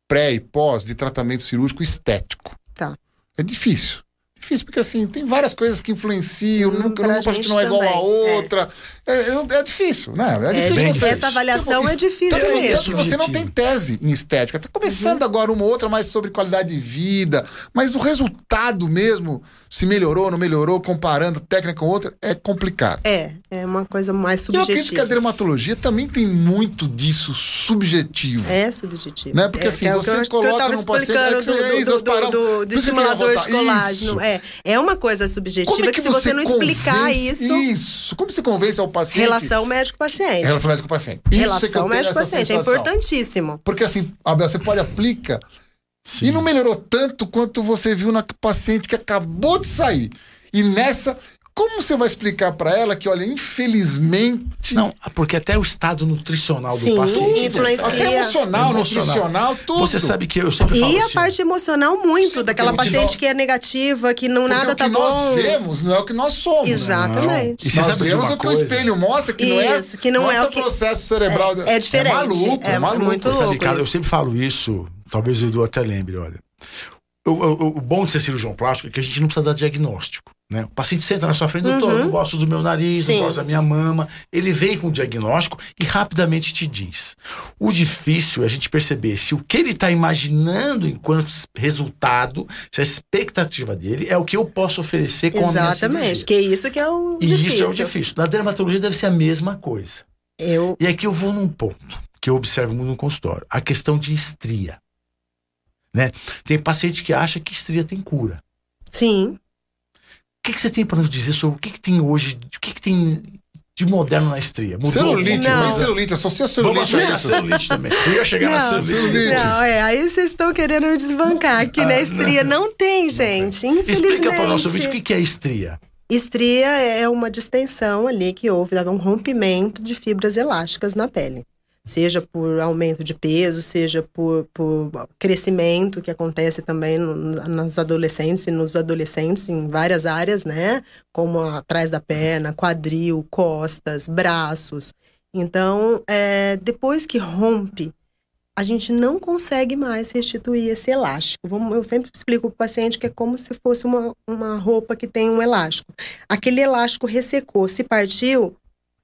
pré e pós de tratamento cirúrgico estético.
Tá.
É difícil difícil, porque assim, tem várias coisas que influenciam, hum, nunca uma paciente não é igual a outra. É, é, é difícil, né? É, é difícil.
Você, essa avaliação tipo, é difícil
tanto,
mesmo.
Tanto você não tem tese em estética. Está começando uhum. agora uma outra mais sobre qualidade de vida, mas o resultado mesmo, se melhorou, não melhorou, comparando técnica com outra, é complicado.
É, é uma coisa mais subjetiva.
E eu acredito que a dermatologia também tem muito disso subjetivo.
É subjetivo.
Né? Porque
é,
assim,
é
você coloca no paciente... É
do, do, do, do, do estimulador de colágeno. É, é uma coisa subjetiva Como é que, que se você, não explicar isso.
Isso. Como você convence ao paciente?
Relação médico-paciente.
Relação médico-paciente.
Relação médico-paciente. É importantíssimo.
Porque assim, Abel, você pode aplicar. Sim. E não melhorou tanto quanto você viu na paciente que acabou de sair. E nessa, como você vai explicar para ela que, olha, infelizmente.
Não, porque até o estado nutricional
Sim,
do paciente.
Influencia.
Até emocional, emocional, nutricional, tudo.
Você sabe que eu sempre falo.
E a
assim,
parte emocional, muito, Sim, daquela paciente nós, que é negativa, que não nada tá bom. O que
nós vemos não é o que nós somos.
Exatamente.
Não. E nós sabe vemos o que o espelho mostra, que
isso,
não é,
que não é o que...
processo cerebral.
É, é diferente. É
maluco, é, é maluco.
Muito louco
sabe, cara, eu sempre falo isso, talvez o Edu até lembre, olha. O, o, o, bom de ser cirurgião plástico é que a gente não precisa dar diagnóstico. Né? O paciente senta na sua frente, doutor, uhum. não gosto do meu nariz, Sim. não gosto da minha mama. Ele vem com o diagnóstico e rapidamente te diz. O difícil é a gente perceber se o que ele está imaginando enquanto resultado, se a expectativa dele é o que eu posso oferecer com
Exatamente, a
minha.
Exatamente, que isso que é o
e
difícil.
isso é o difícil. Na dermatologia deve ser a mesma coisa.
Eu...
E aqui eu vou num ponto que eu observo muito no consultório. A questão de estria. Né? Tem paciente que acha que estria tem cura.
Sim.
O que, que você tem para nos dizer sobre o que, que tem hoje, o que, que tem de moderno na estria?
Mudou celulite, não. mas celulite, associa celulite
Vamos a celulite também. Eu ia chegar não, na celulite. celulite.
Não, é, aí vocês estão querendo me desbancar aqui ah, na estria. Não, não tem, gente, não tem.
Explica para o nosso vídeo o que é estria.
Estria é uma distensão ali que houve, um rompimento de fibras elásticas na pele seja por aumento de peso, seja por, por crescimento, que acontece também no, nas adolescentes e nos adolescentes em várias áreas, né? Como atrás da perna, quadril, costas, braços. Então, é, depois que rompe, a gente não consegue mais restituir esse elástico. eu sempre explico para o paciente que é como se fosse uma, uma roupa que tem um elástico. Aquele elástico ressecou, se partiu,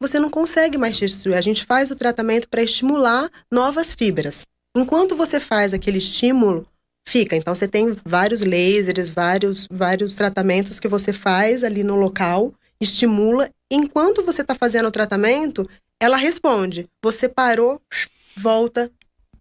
você não consegue mais destruir. A gente faz o tratamento para estimular novas fibras. Enquanto você faz aquele estímulo, fica. Então você tem vários lasers, vários, vários tratamentos que você faz ali no local, estimula. Enquanto você está fazendo o tratamento, ela responde. Você parou, volta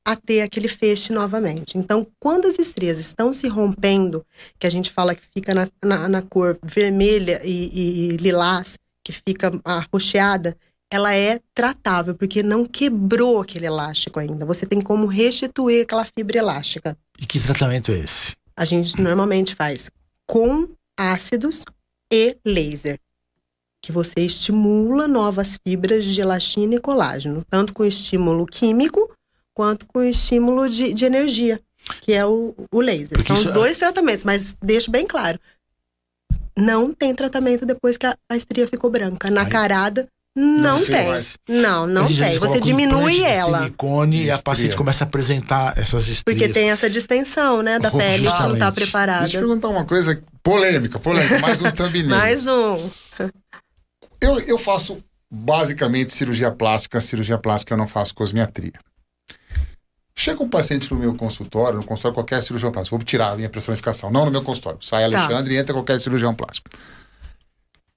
a ter aquele feixe novamente. Então, quando as estrias estão se rompendo, que a gente fala que fica na, na, na cor vermelha e, e lilás, que fica arroxeada, ela é tratável, porque não quebrou aquele elástico ainda. Você tem como restituir aquela fibra elástica.
E que tratamento é esse?
A gente normalmente faz com ácidos e laser. Que você estimula novas fibras de elastina e colágeno, tanto com estímulo químico quanto com estímulo de, de energia, que é o, o laser. Porque São os é dois tratamentos, mas deixo bem claro não tem tratamento depois que a, a estria ficou branca. Na Ai. carada, não, não tem. Mais. Não, não tem. Você diminui ela.
silicone e a paciente começa a apresentar essas estrias.
Porque tem essa distensão, né, da pele que não está preparada.
Deixa eu perguntar uma coisa polêmica, polêmica, mais um thumbnail.
mais um.
Eu, eu faço basicamente cirurgia plástica. Cirurgia plástica eu não faço cosmiatria. Chega um paciente no meu consultório, no consultório qualquer cirurgião plástico, vou tirar a minha pressurificação, não no meu consultório. Sai Alexandre tá. e entra qualquer cirurgião plástico.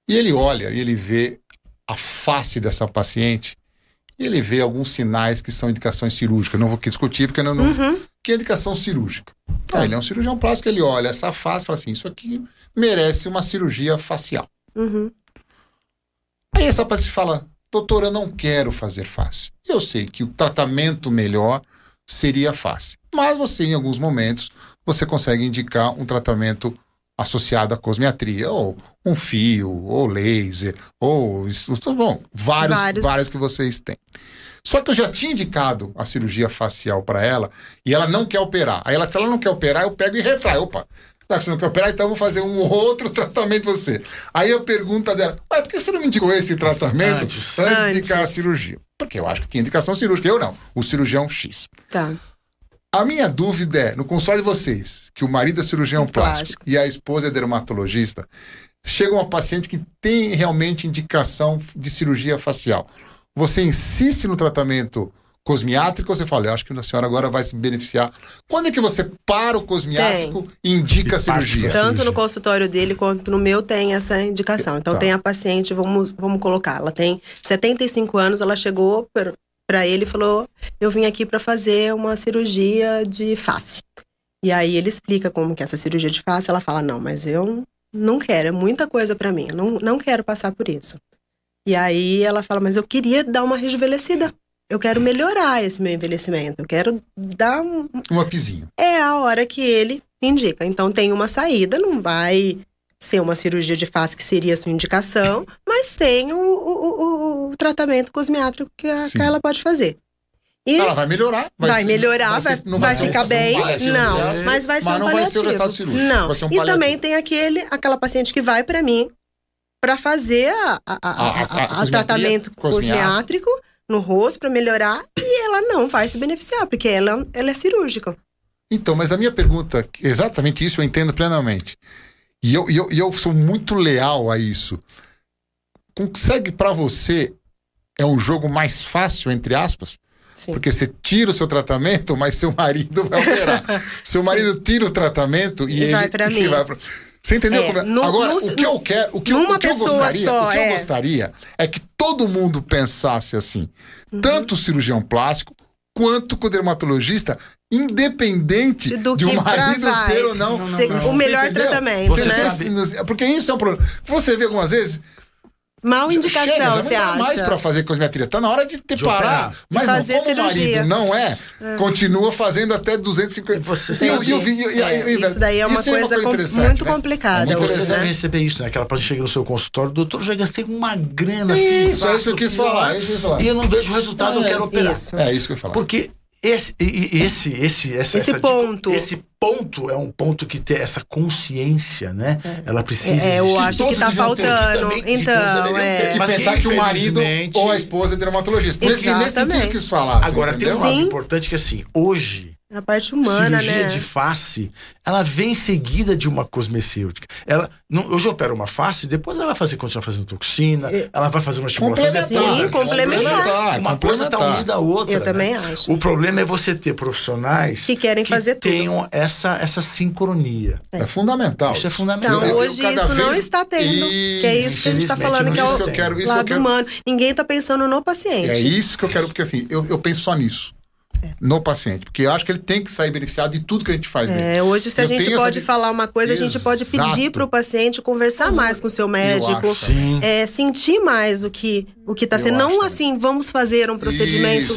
E ele olha e ele vê a face dessa paciente e ele vê alguns sinais que são indicações cirúrgicas. Não vou aqui discutir porque não, não uhum. que é indicação cirúrgica. Então, tá. ele é um cirurgião plástico, ele olha essa face e fala assim: isso aqui merece uma cirurgia facial.
Uhum.
Aí essa paciente fala: doutora, eu não quero fazer face. Eu sei que o tratamento melhor seria face. Mas você, em alguns momentos, você consegue indicar um tratamento associado à cosmiatria, ou um fio, ou laser, ou bom, vários, vários, vários que vocês têm. Só que eu já tinha indicado a cirurgia facial para ela e ela não quer operar. Aí ela, se ela não quer operar, eu pego e retrai. Opa, você não quer operar, então eu vou fazer um outro tratamento você. Aí eu pergunto dela, mas por que você não me indicou esse tratamento antes, antes de indicar a cirurgia? Porque eu acho que tinha indicação cirúrgica. Eu não, o cirurgião X.
Tá.
A minha dúvida é, no console de vocês, que o marido é cirurgião plástico, plástico, e a esposa é dermatologista, chega uma paciente que tem realmente indicação de cirurgia facial. Você insiste no tratamento cosmiátrico, você fala, eu acho que a senhora agora vai se beneficiar. Quando é que você para o cosmiátrico tem. e indica a cirurgia?
Tanto no consultório dele quanto no meu tem essa indicação. Então tá. tem a paciente, vamos, vamos colocar, ela tem 75 anos, ela chegou para ele e falou: Eu vim aqui para fazer uma cirurgia de face. E aí ele explica como que é essa cirurgia de face. Ela fala: Não, mas eu não quero, é muita coisa para mim, eu não, não quero passar por isso. E aí ela fala: Mas eu queria dar uma rejuvenescida. Eu quero melhorar esse meu envelhecimento. Eu quero dar um.
Um upzinho.
É a hora que ele indica. Então tem uma saída, não vai ser uma cirurgia de face que seria a sua indicação, mas tem o, o, o, o tratamento cosmiátrico que, a, ela pode fazer.
E ela vai melhorar.
Vai, vai ser, melhorar, vai, vai, vai ficar bem. Não, mas vai ser mas um não vai ser o resultado cirúrgico. Não. Vai ser um e também tem aquele, aquela paciente que vai para mim para fazer a tratamento cosmiátrico no rosto para melhorar e ela não vai se beneficiar, porque ela, ela é cirúrgica.
Então, mas a minha pergunta, exatamente isso eu entendo plenamente. E eu, eu, eu sou muito leal a isso. Consegue para você é um jogo mais fácil, entre aspas? Sim. Porque você tira o seu tratamento, mas seu marido vai operar. seu marido tira o tratamento e, e ele, vai para mim. Vai pra... Você entendeu? É, como é? No, Agora, no, o que eu quero, o que, eu, o que eu gostaria, só, o que é. eu gostaria é que todo mundo pensasse assim, uhum. tanto o cirurgião plástico quanto com o dermatologista, independente Do de um marido ser ou não. não, não,
não o melhor entendeu? tratamento, você né?
Sabe, porque isso é um problema. Você vê algumas vezes.
Mal indicação, Chega, você
acha? mais para fazer cosmetria. Tá na hora de ter parar. Mas fazer não, como o marido não é, é, continua fazendo até 250. E você
sabe, e, e, e, é, isso daí é uma isso coisa, é uma coisa com, muito né? complicada. É
muito você deve receber isso, né? Aquela paciente chega no seu consultório, doutor, já gastei uma grana,
isso, fiz é isso que eu quis falar,
E eu não vejo o resultado, eu quero operar.
Isso. É isso que eu ia falar.
Porque esse, esse, esse, essa,
esse
essa
ponto.
Esse ponto é um ponto que tem essa consciência, né? É. Ela precisa.
É, eu acho que está faltando. Também, então, é.
Tem que pensar que, que o marido ou a esposa é dermatologista. Nesse, nesse sentido que isso falar.
Agora, tem um lado importante que assim, hoje
a parte humana,
cirurgia
né?
de face, ela vem seguida de uma cosmecêutica. Ela, não, hoje eu opero uma face, depois ela vai fazer, continuar fazendo toxina, é. ela vai fazer uma estimulação.
Sim,
né?
complementar.
Uma coisa está unida à outra.
Eu
né?
também acho.
O problema é você ter profissionais
que querem
que
fazer
tenham essa, essa sincronia.
É. é. fundamental.
Isso é fundamental.
Então, hoje eu, isso vez... não está tendo. Que é isso que a gente está falando, que é o que eu quero, isso lado quero... humano. Ninguém está pensando no paciente.
É isso que eu quero, porque assim, eu, eu penso só nisso no paciente, porque eu acho que ele tem que sair beneficiado de tudo que a gente faz
é, Hoje, se eu a gente pode essa... falar uma coisa, Exato. a gente pode pedir para o paciente conversar mais com o seu médico, é, sentir mais o que o que está sendo. Não assim, vamos fazer um procedimento,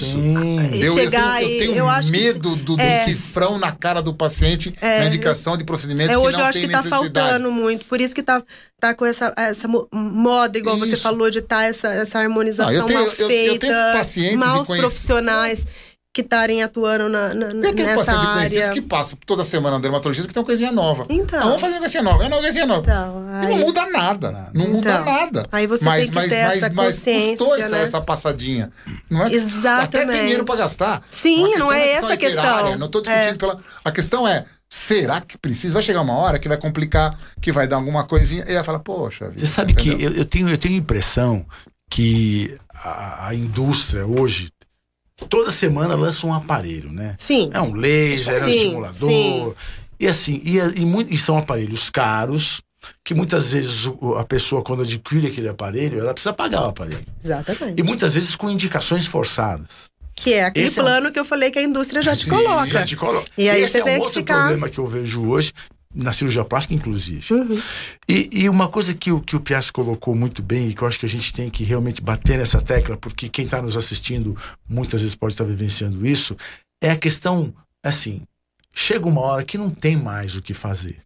chegar
eu, eu, eu tenho e eu acho medo do, do é, cifrão na cara do paciente é, na indicação de procedimento. É,
hoje eu acho que está faltando muito, por isso que está tá com essa, essa moda, igual isso. você falou, de estar tá essa, essa harmonização ah, tenho, mal feita, maus profissionais que estarem atuando na, na, eu tenho nessa área.
que passam toda semana no dermatologista que tem uma coisinha nova.
Então.
Ah, vamos fazer uma coisinha nova, é uma coisinha nova. Então, aí... Não muda nada. Não então, muda nada.
Aí você mas, tem que
mas,
ter
mas,
essa
mas custou
né?
essa, essa passadinha. Não é?
Exatamente.
Até tem dinheiro para gastar.
Sim, não é essa a questão.
Não estou discutindo é. pela. A questão é Será que precisa? Vai chegar uma hora que vai complicar, que vai dar alguma coisinha, e vai falar, poxa vida.
Você sabe entendeu? que eu, eu, tenho, eu tenho a impressão que a, a indústria hoje toda semana lança um aparelho, né?
Sim.
É um laser, é um estimulador. Sim. E assim, e, e, e, são aparelhos caros, que muitas vezes a pessoa, quando adquire aquele aparelho, ela precisa pagar o aparelho.
Exatamente.
E muitas vezes com indicações forçadas.
Que é aquele Esse plano é um... que eu falei que a indústria já te coloca.
Já te coloca.
E aí
Esse
você
é
um
outro
ficar...
problema que eu vejo hoje, na cirurgia plástica, inclusive.
Uhum.
E, e, uma coisa que, o, que o Piazzi colocou muito bem e que eu acho que a gente tem que realmente bater nessa tecla, porque quem está nos assistindo muitas vezes pode estar tá vivenciando isso, é a questão, assim, chega uma hora que não tem mais o que fazer.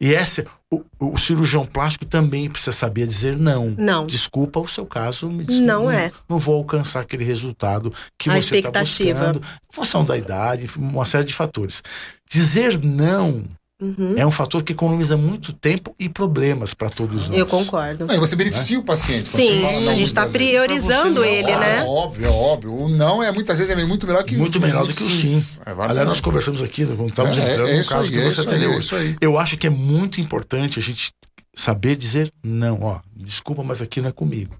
E essa, o, o, cirurgião plástico também precisa saber dizer não.
Não.
Desculpa o seu caso, me
desculpa, não, não é.
Não vou alcançar aquele resultado que
a
você está buscando, em função da idade, uma série de fatores. Dizer não Uhum. É um fator que economiza muito tempo e problemas para todos nós.
Eu concordo.
Não, e você beneficia né? o paciente.
Sim, a gente está priorizando ele,
não,
né?
É óbvio, é óbvio. O não é muitas vezes é muito melhor que
muito melhor do que o sim. É Aliás, nós conversamos aqui quando estávamos é, entrando é, no caso aí, que você é atendeu.
Aí,
Eu acho que é muito importante a gente saber dizer não. Ó, desculpa, mas aqui não é comigo.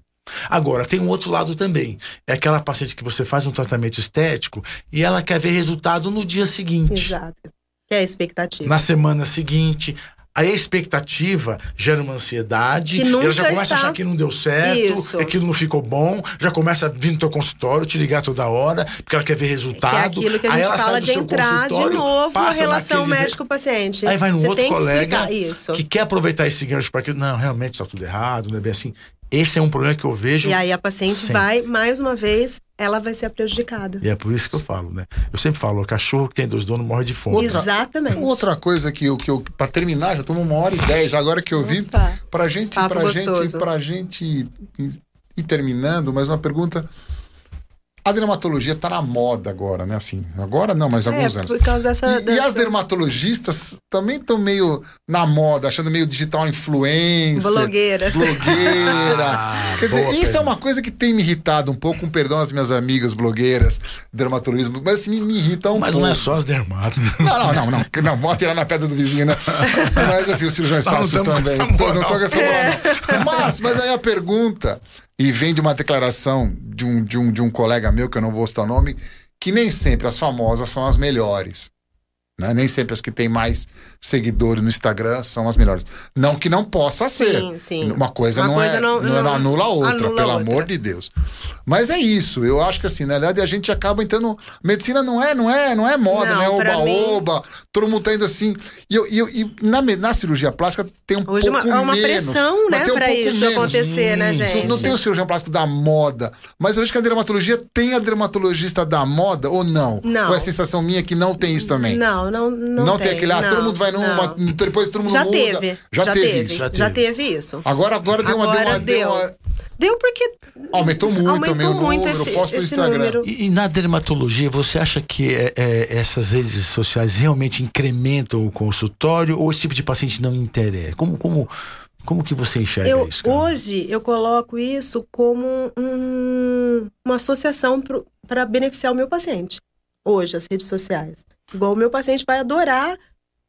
Agora, tem um outro lado também. É aquela paciente que você faz um tratamento estético e ela quer ver resultado no dia seguinte.
Exato. Que é a expectativa.
Na semana seguinte. A expectativa gera uma ansiedade,
ela
já começa
está...
a achar que não deu certo,
Isso.
aquilo não ficou bom, já começa a vir no teu consultório, te ligar toda hora, porque ela quer ver resultado.
Que é aquilo que a gente fala de entrar de novo a relação médico-paciente.
Aí vai num
Você
outro colega
que,
que quer aproveitar esse gancho para que, não, realmente está tudo errado, não é bem assim. Esse é um problema que eu vejo.
E aí a paciente sempre. vai, mais uma vez, ela vai ser prejudicada.
E é por isso que eu falo, né? Eu sempre falo, o cachorro que tem dois donos morre de fome.
Outra, Exatamente.
Outra coisa que eu, que eu para terminar, já estamos uma hora e dez, já agora que eu vi, para gente, para gente, para gente ir, ir terminando, mas uma pergunta a dermatologia está na moda agora, né? Assim, agora não, mas há é, alguns anos.
Por causa dessa,
e,
dessa...
e as dermatologistas também estão meio na moda, achando meio digital influencer.
Blogueiras.
Blogueira. ah, Quer dizer, isso é uma coisa que tem me irritado um pouco, com perdão às minhas amigas blogueiras, dermatologismo, mas assim, me, me irrita um
mas
pouco.
Mas não é só as dermatos.
Não, não, não, não. Não, vou tirar na pedra do vizinho, né? Mas assim, os cirurgiões plásticos também. Não tô com essa moral, não. Mas, mas aí a pergunta e vem de uma declaração de um, de, um, de um colega meu, que eu não vou citar o nome, que nem sempre as famosas são as melhores. Né? Nem sempre as que têm mais seguidores no Instagram são as melhores. Não que não possa
sim,
ser.
Sim.
Uma coisa, Uma não, coisa é, não, não, não, anula a outra, anula pelo outra. amor de Deus. Mas é isso. Eu acho que assim, na verdade, a gente acaba entrando. Medicina não é, não é, não é moda, não, é oba-oba. Mim... Todo mundo tá indo assim. E, eu, e, eu, e na, na cirurgia plástica tem um
Hoje
pouco
uma, é uma
menos,
pressão, né,
um
para isso
menos.
acontecer, né, gente?
Não tem o cirurgião plástico da moda. Mas eu acho que a dermatologia tem a dermatologista da moda ou não?
Não.
Ou é sensação minha que não tem isso também?
Não, não, não.
Não
tem,
tem aquele, ah, todo mundo vai numa.
Não.
Depois todo mundo
já
muda.
Teve,
já,
já
teve,
teve
isso.
Já, já teve isso.
Agora, agora deu
agora
uma. Deu, uma,
deu.
deu uma...
Deu porque
aumentou muito
aumentou
também
muito
número,
esse, esse
Instagram.
número.
E, e, na dermatologia, você acha que é, é, essas redes sociais realmente incrementam o consultório ou esse tipo de paciente não interessa? Como, como, como que você enxerga
eu,
isso? Cara?
Hoje eu coloco isso como um, uma associação para beneficiar o meu paciente. Hoje, as redes sociais. Igual o meu paciente vai adorar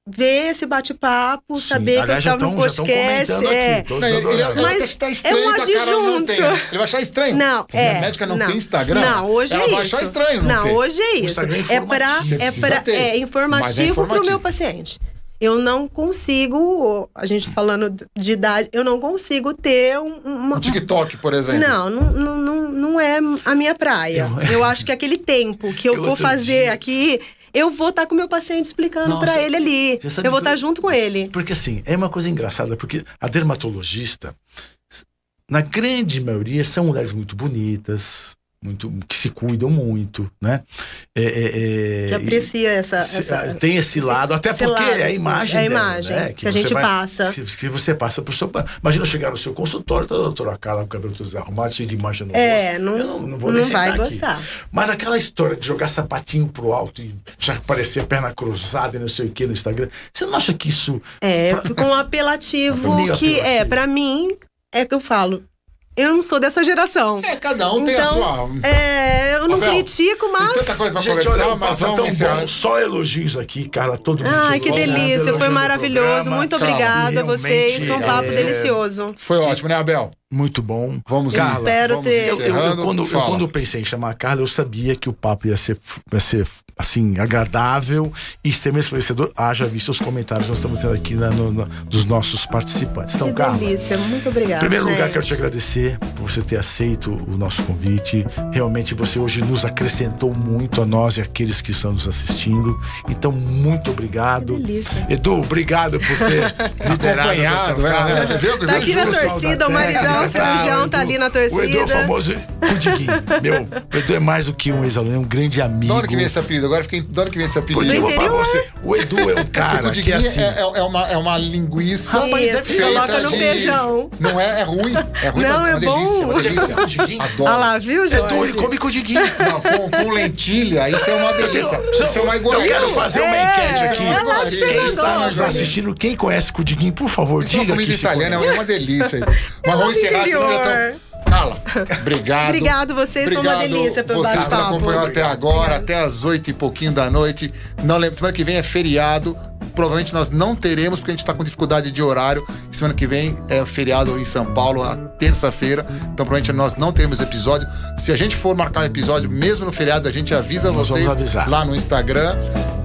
ver esse bate-papo, saber que eu estava no podcast. É.
Aqui, não, ele, ele, Mas tá
é um adjunto.
Ele vai achar estranho.
Não,
Se
é.
a médica não,
não,
tem Instagram,
não, hoje
ela
é
vai
isso.
achar estranho. Não,
não
ter.
hoje é isso. É para é, pra, é informativo para o meu paciente. Eu não consigo, a gente falando de idade, eu não consigo ter um, uma,
um TikTok, por exemplo.
Não, não, não, não é a minha praia. Eu, eu acho que aquele tempo que eu, eu vou fazer dia... aqui eu vou estar tá com o meu paciente explicando para ele ali. Eu vou estar tá junto com ele.
Porque assim, é uma coisa engraçada, porque a dermatologista, na grande maioria, são mulheres muito bonitas, muito que se cuidam muito, né?
É, é, é, que aprecia essa, essa,
tem esse, esse lado, até porque lado, é a imagem,
é a
dela,
imagem
né?
que, que a gente vai, passa.
Se, se, você passa por seu, imagina chegar no seu consultório, tá a doutora Carla com o cabelo todo desarrumado, cheio de mancha no
é,
rosto.
Não,
eu não, não vou
não
nem
vai
aqui.
gostar.
Mas aquela história de jogar sapatinho pro alto e já aparecer a perna cruzada e não sei o que no Instagram, você não acha que isso
é com um apelativo que apelativo. é para mim é que eu falo eu não sou dessa geração.
É, cada um então, tem a então,
sua. É, eu não critico, mas.
Tem tanta coisa pra
Gente,
conversar,
olha,
mas vamos
tão
encerrar.
bom. Só elogios aqui, cara. Todo mundo.
Ai, que
falou,
delícia, foi maravilhoso. Muito obrigada a vocês. Foi um papo
é,
delicioso.
Foi ótimo, né, Abel?
Muito bom.
Vamos
Carla,
Espero
vamos
ter-
Eu, eu- eu- quando, eu, quando eu pensei em chamar a Carla, eu sabia que o papo ia ser, ia ser assim, agradável e extremamente esclarecedor. Haja visto os comentários que nós estamos tendo aqui na- no- no- dos nossos participantes. Então,
Que
Carla,
delícia, muito obrigada.
em primeiro lugar,
gente.
quero te agradecer por você ter aceito o nosso convite. Realmente você hoje nos acrescentou muito a nós e aqueles que estão nos assistindo. Então, muito obrigado.
Que delícia.
Edu, obrigado por ter liderado.
Acompanhado,
a
é, é, viu?
Tá aqui na torcida, o maridão,
técnica,
o cirurgião, tá
o Edu-
ali na torcida.
O Edu é o famoso Pudiguinho. Meu, o Edu é mais do que um ex-aluno, é um grande amigo.
Da que vem esse apelido? Agora fiquei. Da que vem esse apelido?
Vou você, o Edu é um
Porque
cara
o
que
diguinho
assim.
é, é, é uma, é uma linguiça
Isso,
feita
coloca no
de-
feijão.
Não é, é ruim. É ruim,
Não, é
uma delícia,
bom.
uma delícia. Adoro.
Olha lá, viu, Jorge?
Edu, ele come com o Diguinho.
Não, com, com lentilha, isso é uma delícia.
Eu-
Isso é uma
Eu quero fazer uma
É,
enquete aqui.
é
Quem está nos assistindo, quem conhece com o Diguinho, por favor,
é
diga aqui.
italiana,
conhece.
é uma delícia. encerrar,
interior.
estão... Cala. Obrigado.
Obrigado vocês, foi uma
Obrigado
delícia pelo
Vocês que acompanham até agora, até as oito e pouquinho da noite. Não lembro, semana que vem é feriado. Provavelmente nós não teremos, porque a gente está com dificuldade de horário. Semana que vem é feriado em São Paulo, na terça-feira. Então, provavelmente nós não teremos episódio. Se a gente for marcar um episódio, mesmo no feriado, a gente avisa
Nós
vocês lá no Instagram.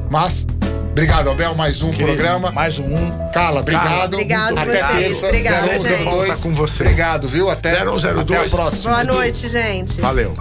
Mas, obrigado, Abel. Mais um
Querido,
programa.
Mais um.
Carla, obrigado.
Obrigado
Até terça.
Obrigado,
0102.
gente.
Volta com você.
Obrigado, viu? Até,
0102.
até a próxima.
Boa noite, gente.
Valeu.